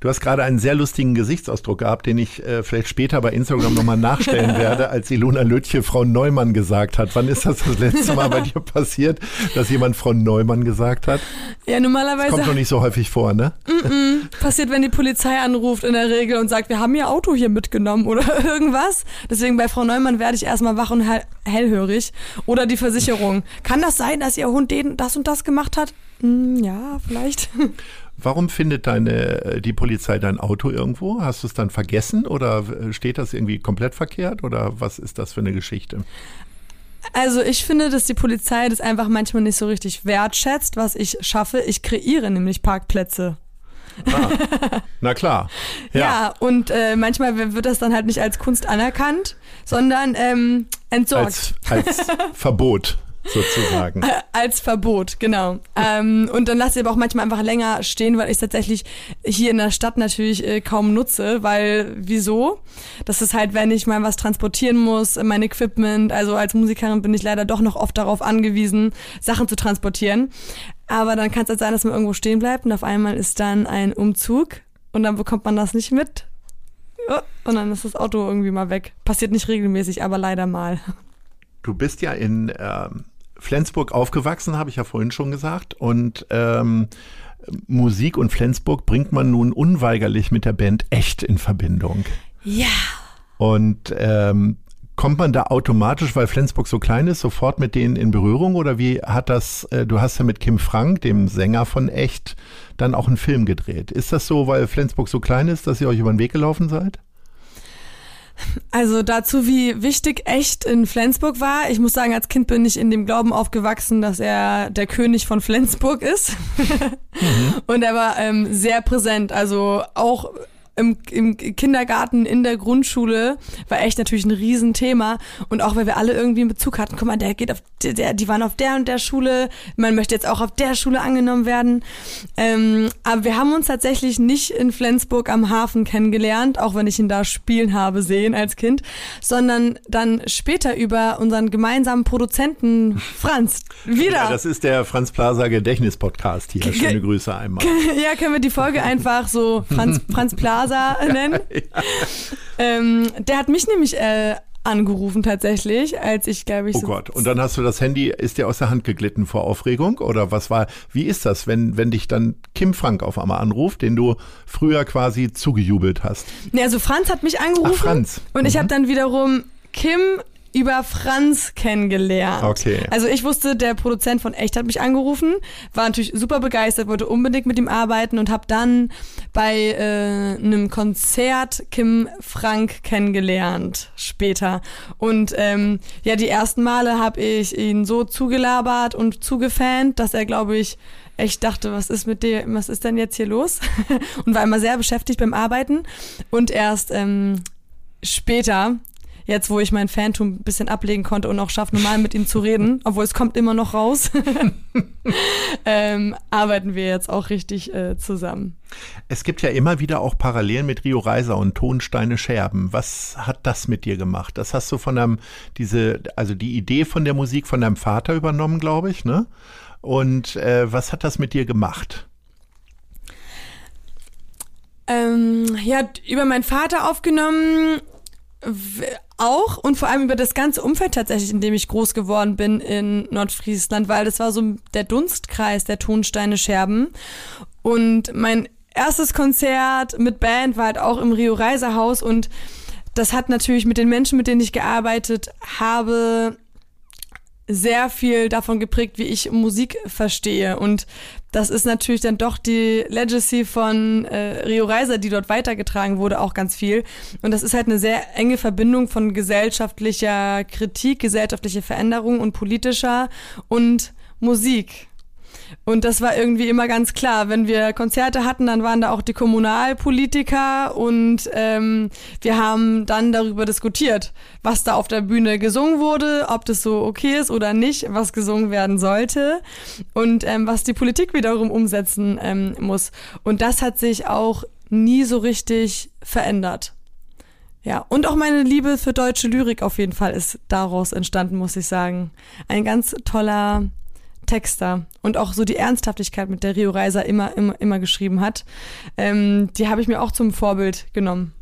C: Du hast gerade einen sehr lustigen Gesichtsausdruck gehabt, den ich äh, vielleicht später bei Instagram nochmal nachstellen werde, als Ilona Lötje Frau Neumann gesagt hat. Wann ist das das letzte Mal bei dir passiert, dass jemand Frau Neumann gesagt hat?
A: Ja, normalerweise. Das
C: kommt doch nicht so häufig vor, ne?
A: Mm -mm. Passiert, wenn die Polizei anruft in der Regel und sagt, wir haben ihr Auto hier mitgenommen oder irgendwas. Deswegen bei Frau Neumann werde ich erstmal wach und hell hellhörig. Oder die Versicherung. Kann das sein, dass ihr Hund den, das und das gemacht hat? Hm, ja, vielleicht.
C: Warum findet deine, äh, die Polizei dein Auto irgendwo? Hast du es dann vergessen oder äh, steht das irgendwie komplett verkehrt oder was ist das für eine Geschichte?
A: Also ich finde, dass die Polizei das einfach manchmal nicht so richtig wertschätzt, was ich schaffe. Ich kreiere nämlich Parkplätze.
C: Ah, na klar.
A: Ja, ja und äh, manchmal wird das dann halt nicht als Kunst anerkannt, sondern ähm, entsorgt.
C: Als, als Verbot sozusagen.
A: Als Verbot, genau. ähm, und dann lasse ich aber auch manchmal einfach länger stehen, weil ich tatsächlich hier in der Stadt natürlich äh, kaum nutze, weil wieso? Das ist halt, wenn ich mal was transportieren muss, mein Equipment, also als Musikerin bin ich leider doch noch oft darauf angewiesen, Sachen zu transportieren. Aber dann kann es halt sein, dass man irgendwo stehen bleibt und auf einmal ist dann ein Umzug und dann bekommt man das nicht mit. Und dann ist das Auto irgendwie mal weg. Passiert nicht regelmäßig, aber leider mal.
C: Du bist ja in ähm, Flensburg aufgewachsen, habe ich ja vorhin schon gesagt. Und ähm, Musik und Flensburg bringt man nun unweigerlich mit der Band echt in Verbindung.
A: Ja.
C: Und ähm, kommt man da automatisch, weil Flensburg so klein ist, sofort mit denen in Berührung? Oder wie hat das, äh, du hast ja mit Kim Frank, dem Sänger von Echt, dann auch einen Film gedreht. Ist das so, weil Flensburg so klein ist, dass ihr euch über den Weg gelaufen seid?
A: Also dazu, wie wichtig echt in Flensburg war. Ich muss sagen, als Kind bin ich in dem Glauben aufgewachsen, dass er der König von Flensburg ist. mhm. Und er war ähm, sehr präsent. Also auch im, im Kindergarten, in der Grundschule war echt natürlich ein Riesenthema. Und auch weil wir alle irgendwie einen Bezug hatten. Guck mal, der geht auf der, die waren auf der und der Schule. Man möchte jetzt auch auf der Schule angenommen werden. Ähm, aber wir haben uns tatsächlich nicht in Flensburg am Hafen kennengelernt, auch wenn ich ihn da spielen habe sehen als Kind, sondern dann später über unseren gemeinsamen Produzenten Franz. Wieder. Ja,
C: das ist der Franz Plaza Gedächtnis Podcast hier. Schöne Grüße einmal.
A: Ja, können wir die Folge einfach so Franz, Franz Plaza nennen. Ja, ja. Ähm, der hat mich nämlich äh, angerufen tatsächlich, als ich glaube ich.
C: Oh so Gott! Und dann hast du das Handy, ist dir aus der Hand geglitten vor Aufregung oder was war? Wie ist das, wenn wenn dich dann Kim Frank auf einmal anruft, den du früher quasi zugejubelt hast?
A: Nee, also Franz hat mich angerufen. Ach,
C: Franz.
A: Und mhm. ich habe dann wiederum Kim über Franz kennengelernt.
C: Okay.
A: Also ich wusste, der Produzent von Echt hat mich angerufen, war natürlich super begeistert, wollte unbedingt mit ihm arbeiten und habe dann bei äh, einem Konzert Kim Frank kennengelernt später. Und ähm, ja, die ersten Male habe ich ihn so zugelabert und zugefant, dass er, glaube ich, echt dachte, was ist mit dir, was ist denn jetzt hier los? und war immer sehr beschäftigt beim Arbeiten. Und erst ähm, später jetzt, wo ich mein Phantom ein bisschen ablegen konnte und auch schaffe, normal mit ihm zu reden, obwohl es kommt immer noch raus, ähm, arbeiten wir jetzt auch richtig äh, zusammen.
C: Es gibt ja immer wieder auch Parallelen mit Rio Reiser und Tonsteine Scherben. Was hat das mit dir gemacht? Das hast du von deinem, diese, also die Idee von der Musik von deinem Vater übernommen, glaube ich, ne? Und äh, was hat das mit dir gemacht?
A: Ähm, ja, über meinen Vater aufgenommen auch und vor allem über das ganze Umfeld tatsächlich, in dem ich groß geworden bin in Nordfriesland, weil das war so der Dunstkreis der Tonsteine Scherben. Und mein erstes Konzert mit Band war halt auch im Rio Reiserhaus und das hat natürlich mit den Menschen, mit denen ich gearbeitet habe, sehr viel davon geprägt, wie ich Musik verstehe. Und das ist natürlich dann doch die Legacy von äh, Rio Reiser, die dort weitergetragen wurde, auch ganz viel. Und das ist halt eine sehr enge Verbindung von gesellschaftlicher Kritik, gesellschaftlicher Veränderung und politischer und Musik. Und das war irgendwie immer ganz klar. Wenn wir Konzerte hatten, dann waren da auch die Kommunalpolitiker und ähm, wir haben dann darüber diskutiert, was da auf der Bühne gesungen wurde, ob das so okay ist oder nicht, was gesungen werden sollte und ähm, was die Politik wiederum umsetzen ähm, muss. Und das hat sich auch nie so richtig verändert. Ja, und auch meine Liebe für deutsche Lyrik auf jeden Fall ist daraus entstanden, muss ich sagen. Ein ganz toller Texter und auch so die Ernsthaftigkeit, mit der Rio Reiser immer, immer, immer geschrieben hat, ähm, die habe ich mir auch zum Vorbild genommen.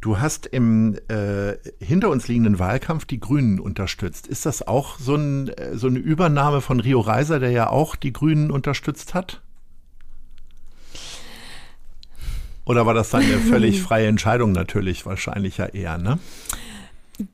C: Du hast im äh, hinter uns liegenden Wahlkampf die Grünen unterstützt. Ist das auch so, ein, äh, so eine Übernahme von Rio Reiser, der ja auch die Grünen unterstützt hat? Oder war das eine völlig freie Entscheidung natürlich wahrscheinlich ja eher, ne?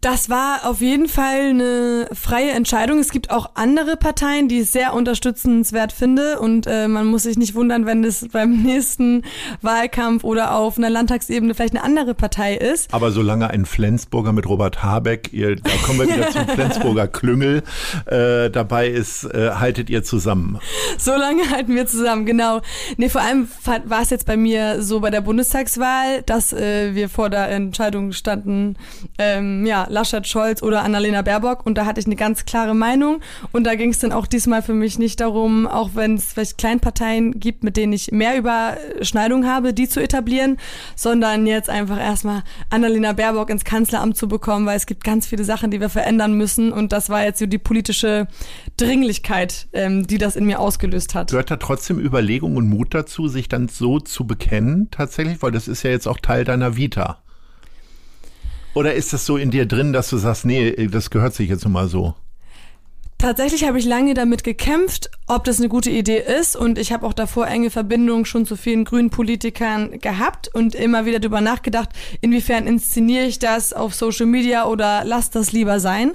A: Das war auf jeden Fall eine freie Entscheidung. Es gibt auch andere Parteien, die ich sehr unterstützenswert finde. Und äh, man muss sich nicht wundern, wenn es beim nächsten Wahlkampf oder auf einer Landtagsebene vielleicht eine andere Partei ist.
C: Aber solange ein Flensburger mit Robert Habeck, ihr, da kommen wir wieder zum Flensburger Klüngel, äh, dabei ist, äh, haltet ihr zusammen.
A: Solange halten wir zusammen, genau. Nee, vor allem war es jetzt bei mir so bei der Bundestagswahl, dass äh, wir vor der Entscheidung standen, ähm, ja, Laschet, Scholz oder Annalena Baerbock und da hatte ich eine ganz klare Meinung und da ging es dann auch diesmal für mich nicht darum, auch wenn es vielleicht Kleinparteien gibt, mit denen ich mehr Überschneidung habe, die zu etablieren, sondern jetzt einfach erstmal Annalena Baerbock ins Kanzleramt zu bekommen, weil es gibt ganz viele Sachen, die wir verändern müssen und das war jetzt so die politische Dringlichkeit, ähm, die das in mir ausgelöst hat.
C: Gehört da trotzdem Überlegung und Mut dazu, sich dann so zu bekennen tatsächlich, weil das ist ja jetzt auch Teil deiner Vita. Oder ist das so in dir drin, dass du sagst, nee, das gehört sich jetzt nun mal so?
A: Tatsächlich habe ich lange damit gekämpft, ob das eine gute Idee ist. Und ich habe auch davor enge Verbindungen schon zu vielen grünen Politikern gehabt und immer wieder darüber nachgedacht, inwiefern inszeniere ich das auf Social Media oder lass das lieber sein.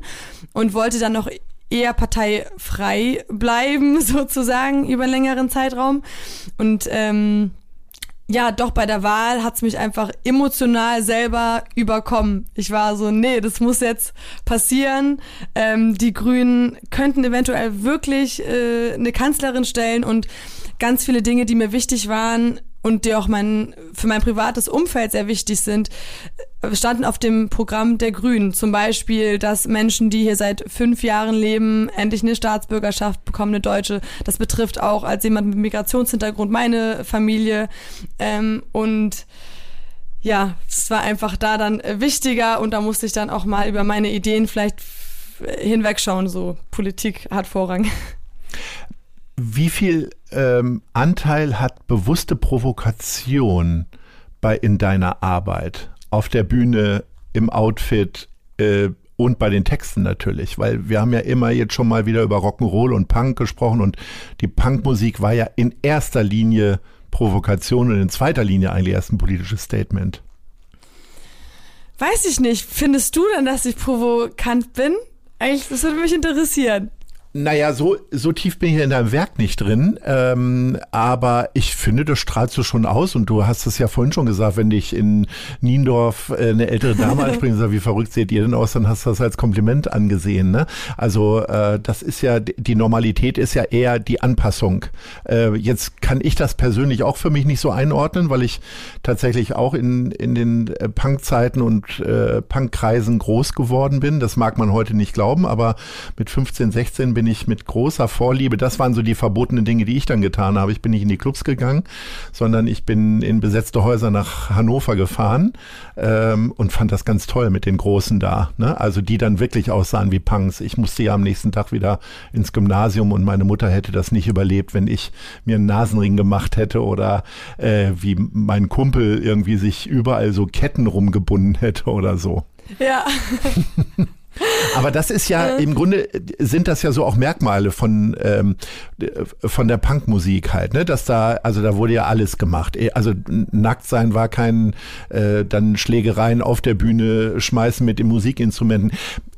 A: Und wollte dann noch eher parteifrei bleiben, sozusagen, über einen längeren Zeitraum. Und ähm, ja, doch bei der Wahl hat's mich einfach emotional selber überkommen. Ich war so, nee, das muss jetzt passieren. Ähm, die Grünen könnten eventuell wirklich äh, eine Kanzlerin stellen und ganz viele Dinge, die mir wichtig waren und die auch mein, für mein privates Umfeld sehr wichtig sind, standen auf dem Programm der Grünen. Zum Beispiel, dass Menschen, die hier seit fünf Jahren leben, endlich eine Staatsbürgerschaft bekommen, eine deutsche. Das betrifft auch als jemand mit Migrationshintergrund meine Familie. Ähm, und ja, es war einfach da dann wichtiger und da musste ich dann auch mal über meine Ideen vielleicht hinwegschauen. So, Politik hat Vorrang.
C: Wie viel ähm, Anteil hat bewusste Provokation bei in deiner Arbeit? Auf der Bühne, im Outfit äh, und bei den Texten natürlich, weil wir haben ja immer jetzt schon mal wieder über Rock'n'Roll und Punk gesprochen und die Punkmusik war ja in erster Linie Provokation und in zweiter Linie eigentlich erst ein politisches Statement.
A: Weiß ich nicht. Findest du denn, dass ich provokant bin? Eigentlich, das würde mich interessieren.
C: Naja, so, so tief bin ich in deinem Werk nicht drin. Ähm, aber ich finde, das strahlst du schon aus. Und du hast es ja vorhin schon gesagt, wenn dich in Niendorf äh, eine ältere Dame anspricht und sagt, wie verrückt seht ihr denn aus, dann hast du das als Kompliment angesehen. Ne? Also äh, das ist ja, die Normalität ist ja eher die Anpassung. Äh, jetzt kann ich das persönlich auch für mich nicht so einordnen, weil ich tatsächlich auch in, in den äh, Punkzeiten und äh, Punkkreisen groß geworden bin. Das mag man heute nicht glauben, aber mit 15, 16 bin bin ich mit großer Vorliebe, das waren so die verbotenen Dinge, die ich dann getan habe. Ich bin nicht in die Clubs gegangen, sondern ich bin in besetzte Häuser nach Hannover gefahren ähm, und fand das ganz toll mit den Großen da. Ne? Also die dann wirklich aussahen wie Punks. Ich musste ja am nächsten Tag wieder ins Gymnasium und meine Mutter hätte das nicht überlebt, wenn ich mir einen Nasenring gemacht hätte oder äh, wie mein Kumpel irgendwie sich überall so Ketten rumgebunden hätte oder so.
A: Ja.
C: Aber das ist ja, im Grunde sind das ja so auch Merkmale von, ähm, von der Punkmusik halt, ne? Dass da, also da wurde ja alles gemacht. Eh, also nackt sein war kein, äh, dann Schlägereien auf der Bühne schmeißen mit den Musikinstrumenten.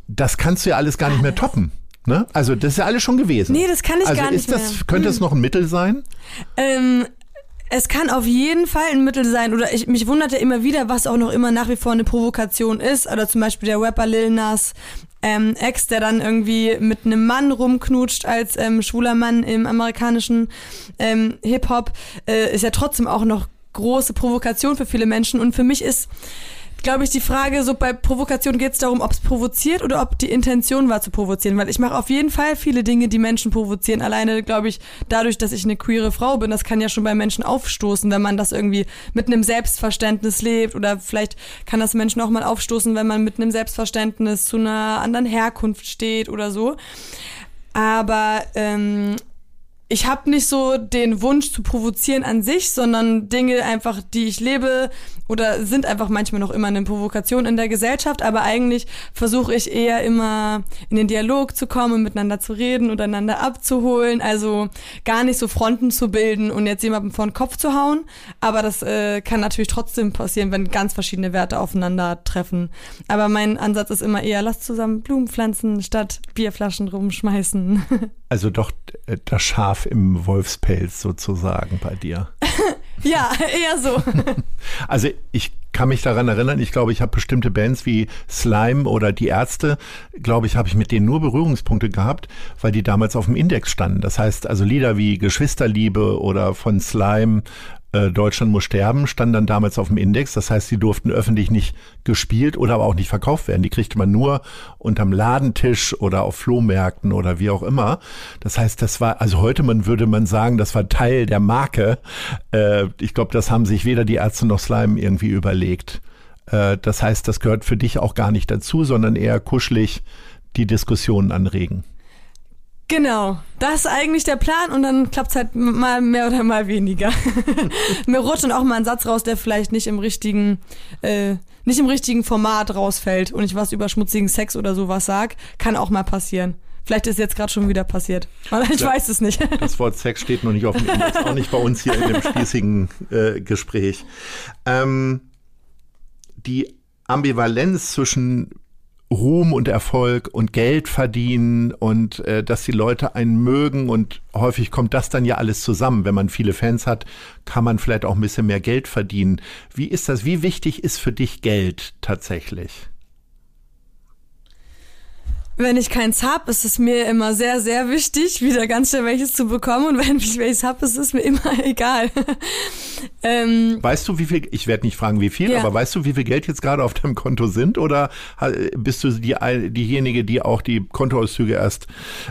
C: Das kannst du ja alles gar nicht mehr toppen. Ne? Also das ist ja alles schon gewesen.
A: Nee, das kann ich
C: also
A: gar nicht
C: ist das,
A: mehr.
C: Könnte es noch ein Mittel sein?
A: Ähm, es kann auf jeden Fall ein Mittel sein, oder ich, mich wundert ja immer wieder, was auch noch immer nach wie vor eine Provokation ist. Oder zum Beispiel der Rapper Lil Nas ähm, Ex, der dann irgendwie mit einem Mann rumknutscht als ähm, schwuler Mann im amerikanischen ähm, Hip-Hop, äh, ist ja trotzdem auch noch große Provokation für viele Menschen. Und für mich ist glaube ich, die Frage, so bei Provokation geht es darum, ob es provoziert oder ob die Intention war zu provozieren. Weil ich mache auf jeden Fall viele Dinge, die Menschen provozieren. Alleine, glaube ich, dadurch, dass ich eine queere Frau bin, das kann ja schon bei Menschen aufstoßen, wenn man das irgendwie mit einem Selbstverständnis lebt. Oder vielleicht kann das Menschen auch mal aufstoßen, wenn man mit einem Selbstverständnis zu einer anderen Herkunft steht oder so. Aber ähm, ich habe nicht so den Wunsch zu provozieren an sich, sondern Dinge einfach, die ich lebe oder sind einfach manchmal noch immer eine Provokation in der Gesellschaft, aber eigentlich versuche ich eher immer in den Dialog zu kommen, miteinander zu reden oder einander abzuholen, also gar nicht so Fronten zu bilden und jetzt jemandem vor den Kopf zu hauen, aber das äh, kann natürlich trotzdem passieren, wenn ganz verschiedene Werte aufeinandertreffen. Aber mein Ansatz ist immer eher, lass zusammen Blumen pflanzen, statt Bierflaschen rumschmeißen.
C: Also doch äh, das Schaf im Wolfspelz sozusagen bei dir.
A: ja, eher so.
C: Also ich kann mich daran erinnern, ich glaube, ich habe bestimmte Bands wie Slime oder Die Ärzte, glaube ich, habe ich mit denen nur Berührungspunkte gehabt, weil die damals auf dem Index standen. Das heißt, also Lieder wie Geschwisterliebe oder von Slime äh, Deutschland muss sterben, stand dann damals auf dem Index. Das heißt, die durften öffentlich nicht gespielt oder aber auch nicht verkauft werden. Die kriegte man nur unterm Ladentisch oder auf Flohmärkten oder wie auch immer. Das heißt, das war, also heute man würde man sagen, das war Teil der Marke. Äh, ich glaube, das haben sich weder die Ärzte noch Slime irgendwie überlegt. Äh, das heißt, das gehört für dich auch gar nicht dazu, sondern eher kuschelig die Diskussionen anregen.
A: Genau, das ist eigentlich der Plan und dann klappt es halt mal mehr oder mal weniger. Mir rutscht dann auch mal ein Satz raus, der vielleicht nicht im richtigen, äh, nicht im richtigen Format rausfällt und ich was über schmutzigen Sex oder sowas sag, kann auch mal passieren. Vielleicht ist jetzt gerade schon wieder passiert. Ich ja, weiß es nicht.
C: Das Wort Sex steht noch nicht auf dem Index, auch nicht bei uns hier in dem spießigen äh, Gespräch. Ähm, die Ambivalenz zwischen Ruhm und Erfolg und Geld verdienen und äh, dass die Leute einen mögen und häufig kommt das dann ja alles zusammen. Wenn man viele Fans hat, kann man vielleicht auch ein bisschen mehr Geld verdienen. Wie ist das? Wie wichtig ist für dich Geld tatsächlich?
A: Wenn ich keins hab, ist es mir immer sehr, sehr wichtig, wieder ganz schnell welches zu bekommen. Und wenn ich welches hab, ist es mir immer egal.
C: ähm, weißt du, wie viel, ich werde nicht fragen, wie viel, ja. aber weißt du, wie viel Geld jetzt gerade auf deinem Konto sind? Oder bist du die, diejenige, die auch die Kontoauszüge erst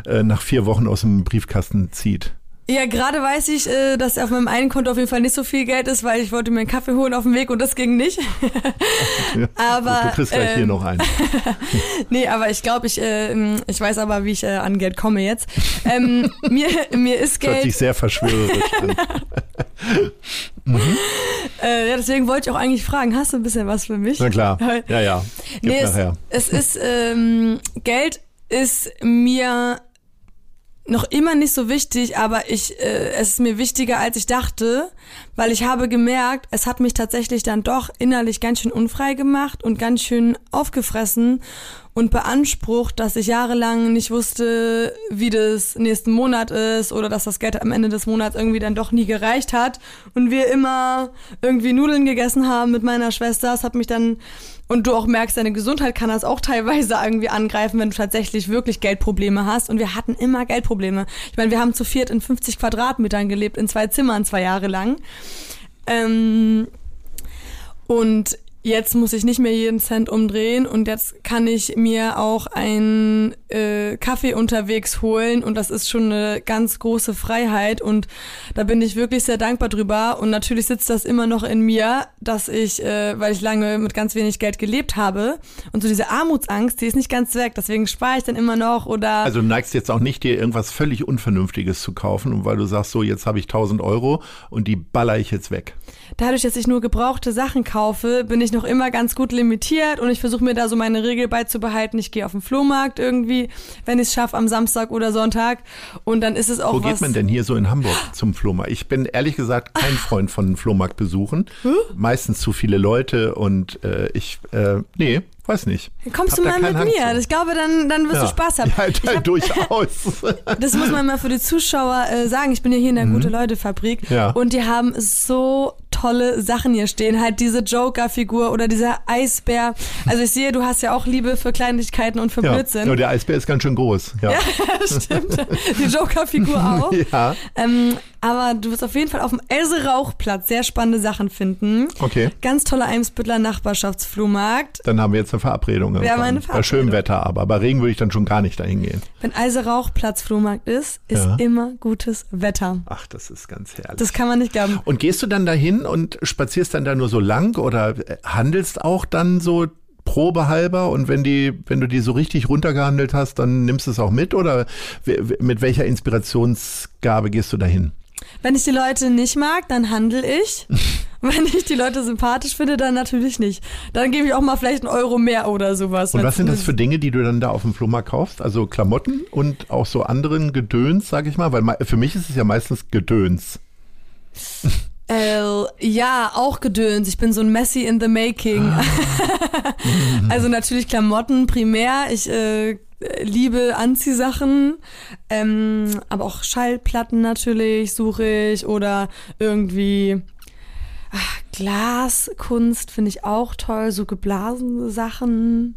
C: äh, nach vier Wochen aus dem Briefkasten zieht?
A: Ja, gerade weiß ich, äh, dass auf meinem einen Konto auf jeden Fall nicht so viel Geld ist, weil ich wollte mir einen Kaffee holen auf dem Weg und das ging nicht.
C: aber du kriegst gleich ähm, hier noch einen.
A: nee, aber ich glaube, ich, äh, ich weiß aber, wie ich äh, an Geld komme jetzt. Ähm, mir, mir ist Geld. Das hört
C: sich sehr verschwörerisch an.
A: mhm. äh, ja, deswegen wollte ich auch eigentlich fragen, hast du ein bisschen was für mich?
C: Na klar. Ja, ja.
A: Gib nee, nachher. Es, es ist ähm, Geld ist mir noch immer nicht so wichtig, aber ich, äh, es ist mir wichtiger, als ich dachte, weil ich habe gemerkt, es hat mich tatsächlich dann doch innerlich ganz schön unfrei gemacht und ganz schön aufgefressen und beansprucht, dass ich jahrelang nicht wusste, wie das nächsten Monat ist oder dass das Geld am Ende des Monats irgendwie dann doch nie gereicht hat und wir immer irgendwie Nudeln gegessen haben mit meiner Schwester. Das hat mich dann und du auch merkst, deine Gesundheit kann das auch teilweise irgendwie angreifen, wenn du tatsächlich wirklich Geldprobleme hast. Und wir hatten immer Geldprobleme. Ich meine, wir haben zu viert in 50 Quadratmetern gelebt, in zwei Zimmern zwei Jahre lang. Ähm, und jetzt muss ich nicht mehr jeden Cent umdrehen und jetzt kann ich mir auch einen äh, Kaffee unterwegs holen und das ist schon eine ganz große Freiheit und da bin ich wirklich sehr dankbar drüber und natürlich sitzt das immer noch in mir, dass ich, äh, weil ich lange mit ganz wenig Geld gelebt habe und so diese Armutsangst, die ist nicht ganz weg, deswegen spare ich dann immer noch oder...
C: Also du neigst jetzt auch nicht, dir irgendwas völlig Unvernünftiges zu kaufen und weil du sagst, so jetzt habe ich 1000 Euro und die baller ich jetzt weg.
A: Dadurch, dass ich nur gebrauchte Sachen kaufe, bin ich noch immer ganz gut limitiert und ich versuche mir da so meine Regel beizubehalten. Ich gehe auf den Flohmarkt irgendwie, wenn ich es schaffe, am Samstag oder Sonntag. Und dann ist es auch.
C: Wo geht man denn hier so in Hamburg zum Flohmarkt? Ich bin ehrlich gesagt kein Freund von Flohmarktbesuchen. Huh? Meistens zu viele Leute und äh, ich, äh, nee, Weiß nicht.
A: Kommst Hab du mal mit Hang mir? Zu. Ich glaube, dann, dann wirst ja. du Spaß haben.
C: Ja, hab, durchaus.
A: das muss man mal für die Zuschauer äh, sagen. Ich bin ja hier in der mhm. Gute-Leute-Fabrik ja. und die haben so tolle Sachen hier stehen. Halt diese Joker-Figur oder dieser Eisbär. Also ich sehe, du hast ja auch Liebe für Kleinigkeiten und für
C: ja.
A: Blödsinn.
C: Ja, der Eisbär ist ganz schön groß. Ja, ja
A: stimmt. Die Joker-Figur auch. Ja. Ähm, aber du wirst auf jeden Fall auf dem Else-Rauchplatz sehr spannende Sachen finden.
C: Okay.
A: Ganz toller Eimsbüttler Nachbarschaftsflohmarkt.
C: Dann haben wir jetzt eine Verabredung. Wir haben eine Verabredung. Bei schönem Wetter aber. Bei Regen würde ich dann schon gar nicht dahin gehen.
A: Wenn Else-Rauchplatz Flohmarkt ist, ist ja. immer gutes Wetter.
C: Ach, das ist ganz herrlich.
A: Das kann man nicht glauben.
C: Und gehst du dann dahin und spazierst dann da nur so lang oder handelst auch dann so probehalber und wenn die, wenn du die so richtig runtergehandelt hast, dann nimmst du es auch mit oder mit welcher Inspirationsgabe gehst du dahin?
A: Wenn ich die Leute nicht mag, dann handle ich. Wenn ich die Leute sympathisch finde, dann natürlich nicht. Dann gebe ich auch mal vielleicht einen Euro mehr oder sowas.
C: Und was sind das für Dinge, die du dann da auf dem Flohmarkt kaufst? Also Klamotten und auch so anderen Gedöns, sag ich mal? Weil für mich ist es ja meistens Gedöns.
A: Äh, ja, auch Gedöns. Ich bin so ein Messi in the making. Ah. also natürlich Klamotten primär. Ich äh, liebe Anziehsachen, ähm, aber auch Schallplatten natürlich suche ich oder irgendwie ach, Glaskunst finde ich auch toll, so geblasene Sachen.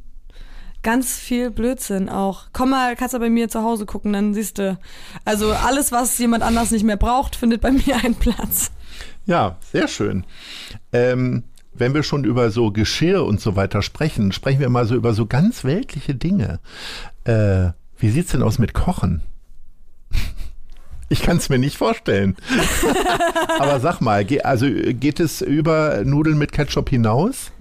A: Ganz viel Blödsinn auch. Komm mal, kannst du bei mir zu Hause gucken, dann siehst du. Also alles, was jemand anders nicht mehr braucht, findet bei mir einen Platz.
C: Ja, sehr schön. Ähm, wenn wir schon über so Geschirr und so weiter sprechen, sprechen wir mal so über so ganz weltliche Dinge. Äh, wie sieht's denn aus mit Kochen? Ich kann es mir nicht vorstellen. Aber sag mal, also geht es über Nudeln mit Ketchup hinaus?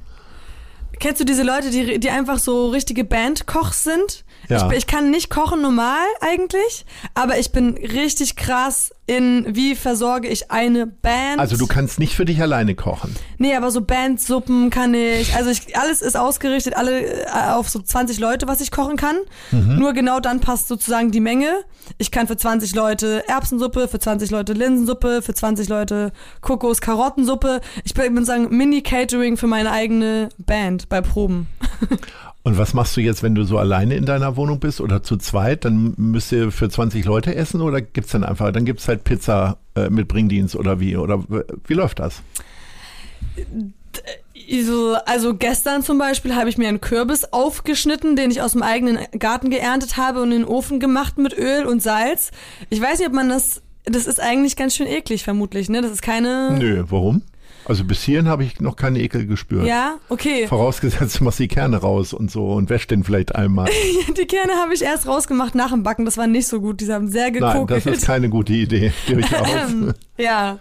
A: Kennst du diese Leute, die, die einfach so richtige Bandkochs sind? Ja. Ich, ich kann nicht kochen normal eigentlich, aber ich bin richtig krass in, wie versorge ich eine Band.
C: Also du kannst nicht für dich alleine kochen.
A: Nee, aber so Bandsuppen kann ich. Also ich, alles ist ausgerichtet, alle äh, auf so 20 Leute, was ich kochen kann. Mhm. Nur genau dann passt sozusagen die Menge. Ich kann für 20 Leute Erbsensuppe, für 20 Leute Linsensuppe, für 20 Leute Kokos, Karottensuppe. Ich bin sagen Mini-Catering für meine eigene Band bei Proben.
C: Und was machst du jetzt, wenn du so alleine in deiner Wohnung bist oder zu zweit? Dann müsst ihr für 20 Leute essen oder gibt's dann einfach, dann gibt's halt Pizza äh, mit Bringdienst oder wie? Oder wie läuft das?
A: So, also gestern zum Beispiel habe ich mir einen Kürbis aufgeschnitten, den ich aus dem eigenen Garten geerntet habe und in den Ofen gemacht mit Öl und Salz. Ich weiß nicht, ob man das. Das ist eigentlich ganz schön eklig, vermutlich, ne? Das ist keine.
C: Nö, warum? Also bis hierhin habe ich noch keine Ekel gespürt.
A: Ja, okay.
C: Vorausgesetzt, du machst die Kerne raus und so und wäscht den vielleicht einmal.
A: die Kerne habe ich erst rausgemacht nach dem Backen. Das war nicht so gut. Die haben sehr gekokelt.
C: Nein, das ist keine gute Idee, durchaus.
A: ja.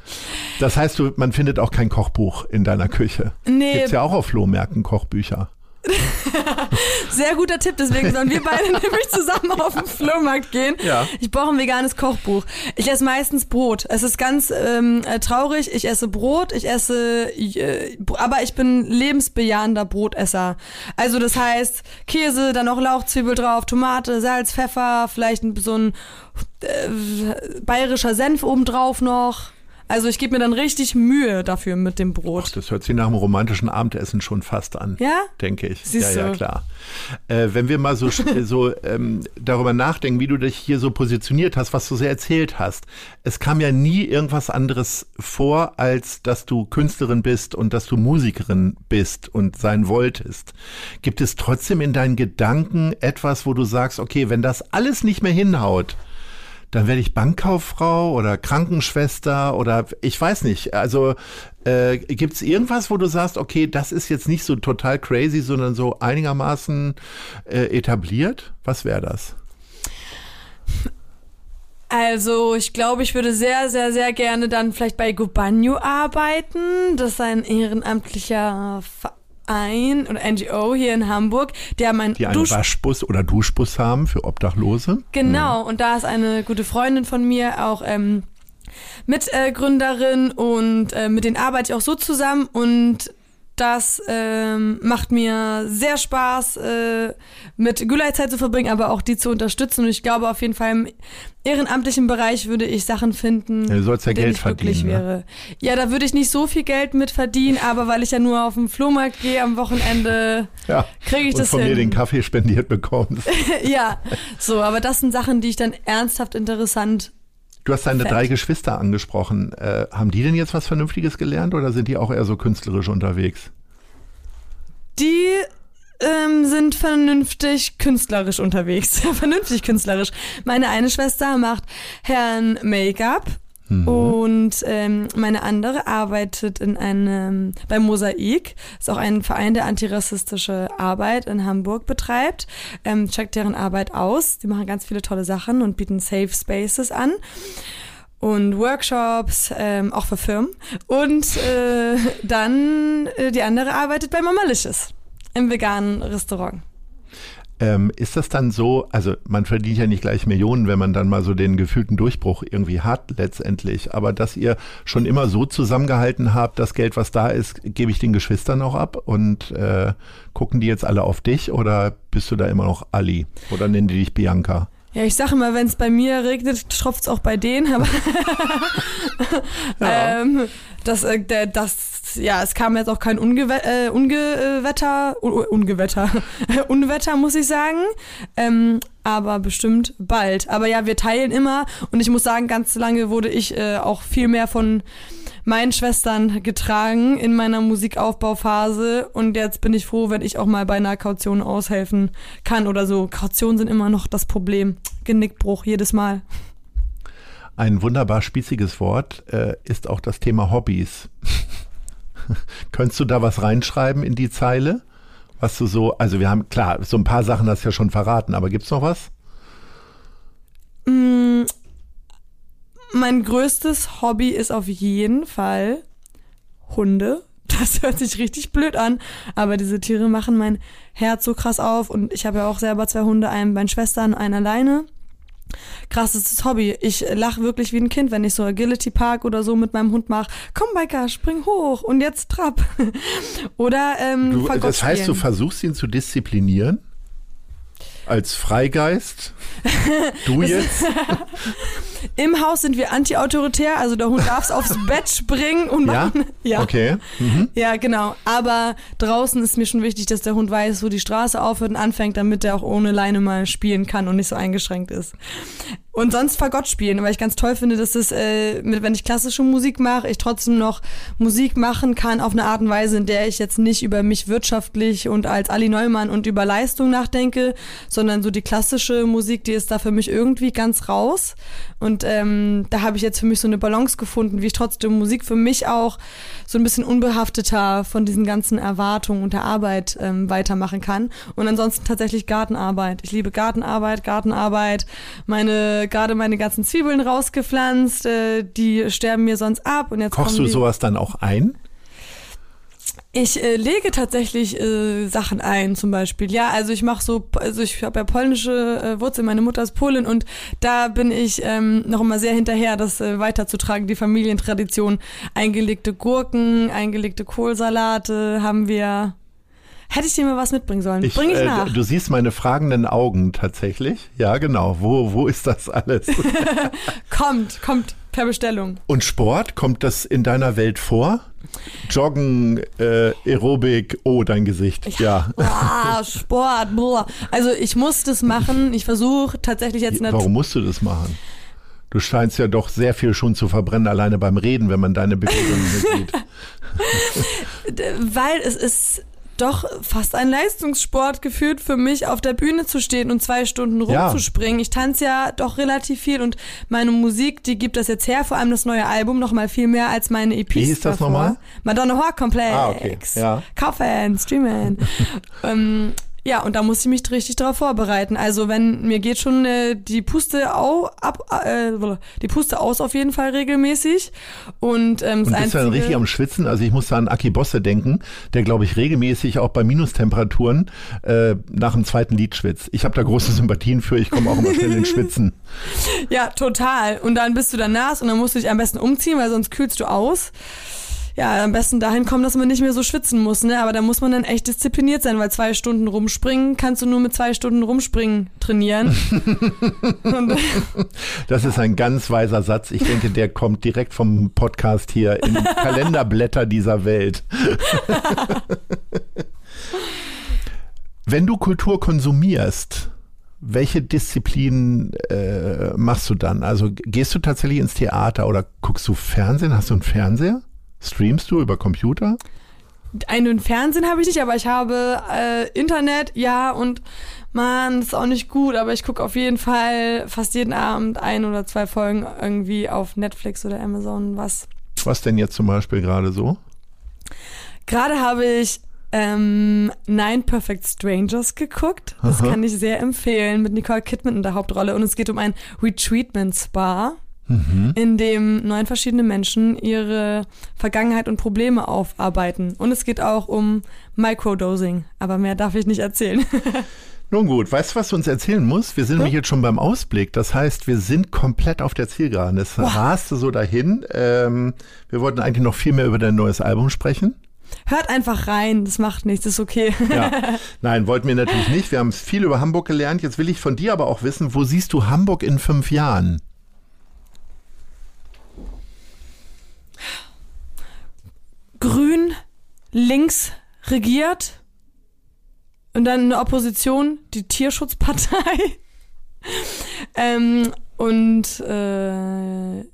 C: Das heißt, du, man findet auch kein Kochbuch in deiner Küche.
A: Nee.
C: Gibt's ja auch auf Flohmärkten Kochbücher.
A: Sehr guter Tipp, deswegen sollen wir beide nämlich zusammen auf den Flohmarkt gehen.
C: Ja.
A: Ich brauche ein veganes Kochbuch. Ich esse meistens Brot. Es ist ganz ähm, äh, traurig. Ich esse Brot, ich esse, äh, aber ich bin lebensbejahender Brotesser. Also das heißt Käse, dann noch Lauchzwiebel drauf, Tomate, Salz, Pfeffer, vielleicht so ein äh, bayerischer Senf obendrauf noch. Also ich gebe mir dann richtig Mühe dafür mit dem Brot.
C: Ach, das hört sich nach einem romantischen Abendessen schon fast an.
A: Ja?
C: Denke ich.
A: Siehst
C: ja, ja, klar. Äh, wenn wir mal so, so ähm, darüber nachdenken, wie du dich hier so positioniert hast, was du so erzählt hast. Es kam ja nie irgendwas anderes vor, als dass du Künstlerin bist und dass du Musikerin bist und sein wolltest. Gibt es trotzdem in deinen Gedanken etwas, wo du sagst, okay, wenn das alles nicht mehr hinhaut, dann werde ich Bankkauffrau oder Krankenschwester oder ich weiß nicht. Also äh, gibt es irgendwas, wo du sagst, okay, das ist jetzt nicht so total crazy, sondern so einigermaßen äh, etabliert? Was wäre das?
A: Also, ich glaube, ich würde sehr, sehr, sehr gerne dann vielleicht bei Gubanyo arbeiten. Das ist ein ehrenamtlicher Verein oder NGO hier in Hamburg, der mein
C: Die einen
A: Dusch
C: Waschbus oder Duschbus haben für Obdachlose?
A: Genau, und da ist eine gute Freundin von mir auch ähm, Mitgründerin und äh, mit denen arbeite ich auch so zusammen und das ähm, macht mir sehr Spaß, äh, mit Gülay Zeit zu verbringen, aber auch die zu unterstützen. Und ich glaube, auf jeden Fall im ehrenamtlichen Bereich würde ich Sachen finden,
C: Ja, du sollst ja Geld verdienen, ne?
A: wäre. Ja, da würde ich nicht so viel Geld mit verdienen, aber weil ich ja nur auf den Flohmarkt gehe am Wochenende,
C: Ja.
A: kriege ich
C: und
A: das
C: von
A: hin.
C: mir den Kaffee spendiert bekommst.
A: ja, so, aber das sind Sachen, die ich dann ernsthaft interessant
C: Du hast deine
A: Fett.
C: drei Geschwister angesprochen. Äh, haben die denn jetzt was Vernünftiges gelernt oder sind die auch eher so künstlerisch unterwegs?
A: Die ähm, sind vernünftig künstlerisch unterwegs. vernünftig künstlerisch. Meine eine Schwester macht Herrn Make-up. Und ähm, meine andere arbeitet in einem bei Mosaik, ist auch ein Verein, der antirassistische Arbeit in Hamburg betreibt. Ähm, checkt deren Arbeit aus. Die machen ganz viele tolle Sachen und bieten Safe Spaces an und Workshops, ähm, auch für Firmen. Und äh, dann äh, die andere arbeitet bei Mamalicious im veganen Restaurant.
C: Ähm, ist das dann so, also man verdient ja nicht gleich Millionen, wenn man dann mal so den gefühlten Durchbruch irgendwie hat letztendlich, aber dass ihr schon immer so zusammengehalten habt, das Geld, was da ist, gebe ich den Geschwistern auch ab? Und äh, gucken die jetzt alle auf dich oder bist du da immer noch Ali? Oder nennen die dich Bianca?
A: Ja, ich sage immer, wenn es bei mir regnet, tropft es auch bei denen, aber ähm, das, äh, der, ja, es kam jetzt auch kein Ungewe äh, Ungewetter, Un Ungewetter, Unwetter, muss ich sagen, ähm, aber bestimmt bald. Aber ja, wir teilen immer und ich muss sagen, ganz lange wurde ich äh, auch viel mehr von meinen Schwestern getragen in meiner Musikaufbauphase und jetzt bin ich froh, wenn ich auch mal bei einer Kaution aushelfen kann oder so. Kautionen sind immer noch das Problem. Genickbruch jedes Mal.
C: Ein wunderbar spießiges Wort äh, ist auch das Thema Hobbys. Könntest du da was reinschreiben in die Zeile? Was du so, also wir haben, klar, so ein paar Sachen hast du ja schon verraten, aber gibt's noch was?
A: Mm, mein größtes Hobby ist auf jeden Fall Hunde. Das hört sich richtig blöd an, aber diese Tiere machen mein Herz so krass auf und ich habe ja auch selber zwei Hunde, einen bei Schwestern, einen alleine. Krassestes Hobby. Ich lache wirklich wie ein Kind, wenn ich so Agility Park oder so mit meinem Hund mache. Komm, Biker, spring hoch und jetzt trapp. oder ähm,
C: Du, das heißt, du
A: spielen.
C: versuchst ihn zu disziplinieren? Als Freigeist? Du jetzt?
A: Im Haus sind wir anti-autoritär, also der Hund darf aufs Bett springen und
C: Ja?
A: machen. Ja.
C: Okay. Mhm.
A: Ja, genau. Aber draußen ist mir schon wichtig, dass der Hund weiß, wo die Straße aufhört und anfängt, damit er auch ohne Leine mal spielen kann und nicht so eingeschränkt ist. Und sonst Fagott spielen, weil ich ganz toll finde, dass das, äh, mit, wenn ich klassische Musik mache, ich trotzdem noch Musik machen kann auf eine Art und Weise, in der ich jetzt nicht über mich wirtschaftlich und als Ali Neumann und über Leistung nachdenke, sondern so die klassische Musik, die ist da für mich irgendwie ganz raus. Und ähm, da habe ich jetzt für mich so eine Balance gefunden, wie ich trotzdem Musik für mich auch so ein bisschen unbehafteter von diesen ganzen Erwartungen und der Arbeit ähm, weitermachen kann. Und ansonsten tatsächlich Gartenarbeit. Ich liebe Gartenarbeit, Gartenarbeit. Meine gerade meine ganzen Zwiebeln rausgepflanzt, äh, die sterben mir sonst ab und jetzt
C: Kochst du sowas dann auch ein?
A: Ich äh, lege tatsächlich äh, Sachen ein, zum Beispiel. Ja, also ich mache so, also ich habe ja polnische äh, Wurzeln, meine Mutter ist Polin und da bin ich ähm, noch immer sehr hinterher, das äh, weiterzutragen, die Familientradition. Eingelegte Gurken, eingelegte Kohlsalate haben wir. Hätte ich dir mal was mitbringen sollen? Bring ich
C: äh,
A: nach.
C: Du siehst meine fragenden Augen tatsächlich. Ja, genau. Wo, wo ist das alles?
A: kommt, kommt per Bestellung.
C: Und Sport, kommt das in deiner Welt vor? Joggen, äh, Aerobik, oh, dein Gesicht. Ja.
A: Ah, Sport, boah. Also ich muss das machen. Ich versuche tatsächlich jetzt nat-
C: Warum musst du das machen? Du scheinst ja doch sehr viel schon zu verbrennen, alleine beim Reden, wenn man deine Bewegungen sieht.
A: weil es ist doch fast ein Leistungssport gefühlt für mich, auf der Bühne zu stehen und zwei Stunden
C: Ja.
A: rumzuspringen. Ich tanze ja doch relativ viel und meine Musik, die gibt das jetzt her, vor allem das neue Album, noch mal viel mehr als meine EPs
C: Wie hieß das
A: davor.
C: nochmal?
A: Madonna Horror Complex.
C: Ah, okay. Ja.
A: Kaufen, streamen. ähm, ja, und da muss ich mich richtig darauf vorbereiten. Also wenn mir geht schon äh, die Puste au, ab, äh, die Puste aus auf jeden Fall regelmäßig und ähm,
C: Und bist du dann richtig am Schwitzen? Also ich muss da an Aki Bosse denken, der, glaube ich, regelmäßig auch bei Minustemperaturen äh, nach dem zweiten Lied schwitzt. Ich habe da große Sympathien für, ich komme auch immer schnell ins Schwitzen.
A: Ja, total. Und dann bist du dann nass und dann musst du dich am besten umziehen, weil sonst kühlst du aus. Ja, am besten dahin kommen, dass man nicht mehr so schwitzen muss, ne? Aber da muss man dann echt diszipliniert sein, weil zwei Stunden rumspringen kannst du nur mit zwei Stunden rumspringen trainieren.
C: Das ist ein ganz weiser Satz. Ich denke, der kommt direkt vom Podcast hier in die Kalenderblätter dieser Welt. Wenn du Kultur konsumierst, welche Disziplinen äh, machst du dann? Also gehst du tatsächlich ins Theater oder guckst du Fernsehen? Hast du einen Fernseher? Streamst du über Computer?
A: einen Fernsehen habe ich nicht, aber ich habe äh, Internet, ja, und man, das ist auch nicht gut, aber ich gucke auf jeden Fall fast jeden Abend ein oder zwei Folgen irgendwie auf Netflix oder Amazon was.
C: Was denn jetzt zum Beispiel gerade so?
A: Gerade habe ich ähm, Nine Perfect Strangers geguckt. Das
C: Aha.
A: kann ich sehr empfehlen mit Nicole Kidman in der Hauptrolle. Und es geht um ein Retreatment Spa, in dem neun verschiedene Menschen ihre Vergangenheit und Probleme aufarbeiten. Und es geht auch um Microdosing. Aber mehr darf ich nicht erzählen.
C: Nun gut, weißt du, was du uns erzählen musst? Wir sind nämlich jetzt schon beim Ausblick. Das heißt, wir sind komplett auf der Zielgeraden. Es raste so dahin. Ähm, wir wollten eigentlich noch viel mehr über dein neues Album sprechen.
A: Hört einfach rein, das macht nichts, ist okay.
C: Ja. Nein, wollten wir natürlich nicht. Wir haben viel über Hamburg gelernt. Jetzt will ich von dir aber auch wissen, wo siehst du Hamburg in fünf Jahren?
A: Grün links regiert und dann eine Opposition, die Tierschutzpartei. ähm, und äh,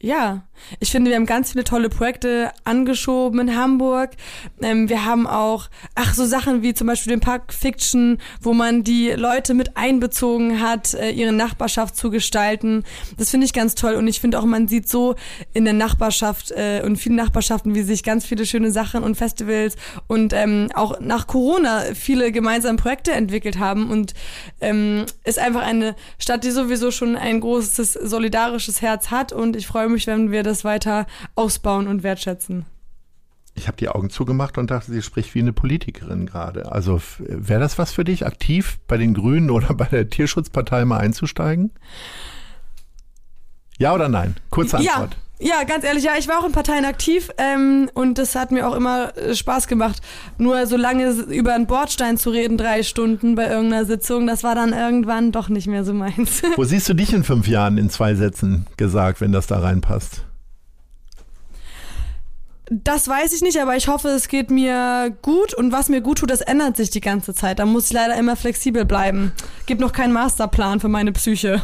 A: ja, ich finde, wir haben ganz viele tolle Projekte angeschoben in Hamburg. Ähm, wir haben auch, ach, so Sachen wie zum Beispiel den Park Fiction, wo man die Leute mit einbezogen hat, äh, ihre Nachbarschaft zu gestalten. Das finde ich ganz toll. Und ich finde auch, man sieht so in der Nachbarschaft äh, und vielen Nachbarschaften, wie sich ganz viele schöne Sachen und Festivals und ähm, auch nach Corona viele gemeinsame Projekte entwickelt haben. Und ähm, ist einfach eine Stadt, die sowieso schon ein großes solidarisches Herz hat. Und ich freue mich, wenn wir das weiter ausbauen und wertschätzen.
C: Ich habe die Augen zugemacht und dachte, sie spricht wie eine Politikerin gerade. Also wäre das was für dich, aktiv bei den Grünen oder bei der Tierschutzpartei mal einzusteigen? Ja oder nein? Kurze
A: Ja,
C: Antwort.
A: Ja, ganz ehrlich, ja, ich war auch in Parteien aktiv ähm, und das hat mir auch immer äh, Spaß gemacht. Nur so lange über einen Bordstein zu reden, drei Stunden bei irgendeiner Sitzung, das war dann irgendwann doch nicht mehr so meins.
C: Wo siehst du dich in fünf Jahren in zwei Sätzen gesagt, wenn das da reinpasst?
A: Das weiß ich nicht, aber ich hoffe, es geht mir gut und was mir gut tut, das ändert sich die ganze Zeit. Da muss ich leider immer flexibel bleiben. Gibt noch keinen Masterplan für meine Psyche.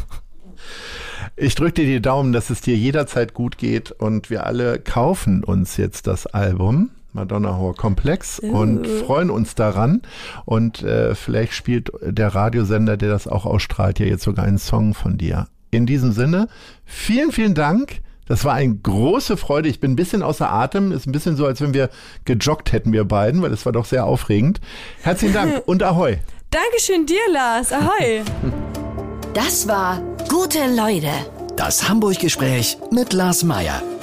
C: Ich drücke dir die Daumen, dass es dir jederzeit gut geht und wir alle kaufen uns jetzt das Album. Madonna Horror Komplex und freuen uns daran. Und äh, vielleicht spielt der Radiosender, der das auch ausstrahlt, ja jetzt sogar einen Song von dir. In diesem Sinne, vielen, vielen Dank. Das war eine große Freude. Ich bin ein bisschen außer Atem. Ist ein bisschen so, als wenn wir gejoggt hätten, wir beiden, weil es war doch sehr aufregend. Herzlichen Dank und Ahoi.
A: Dankeschön dir, Lars. Ahoi.
B: Das war Gute Leute.
F: Das Hamburg-Gespräch mit Lars Meier.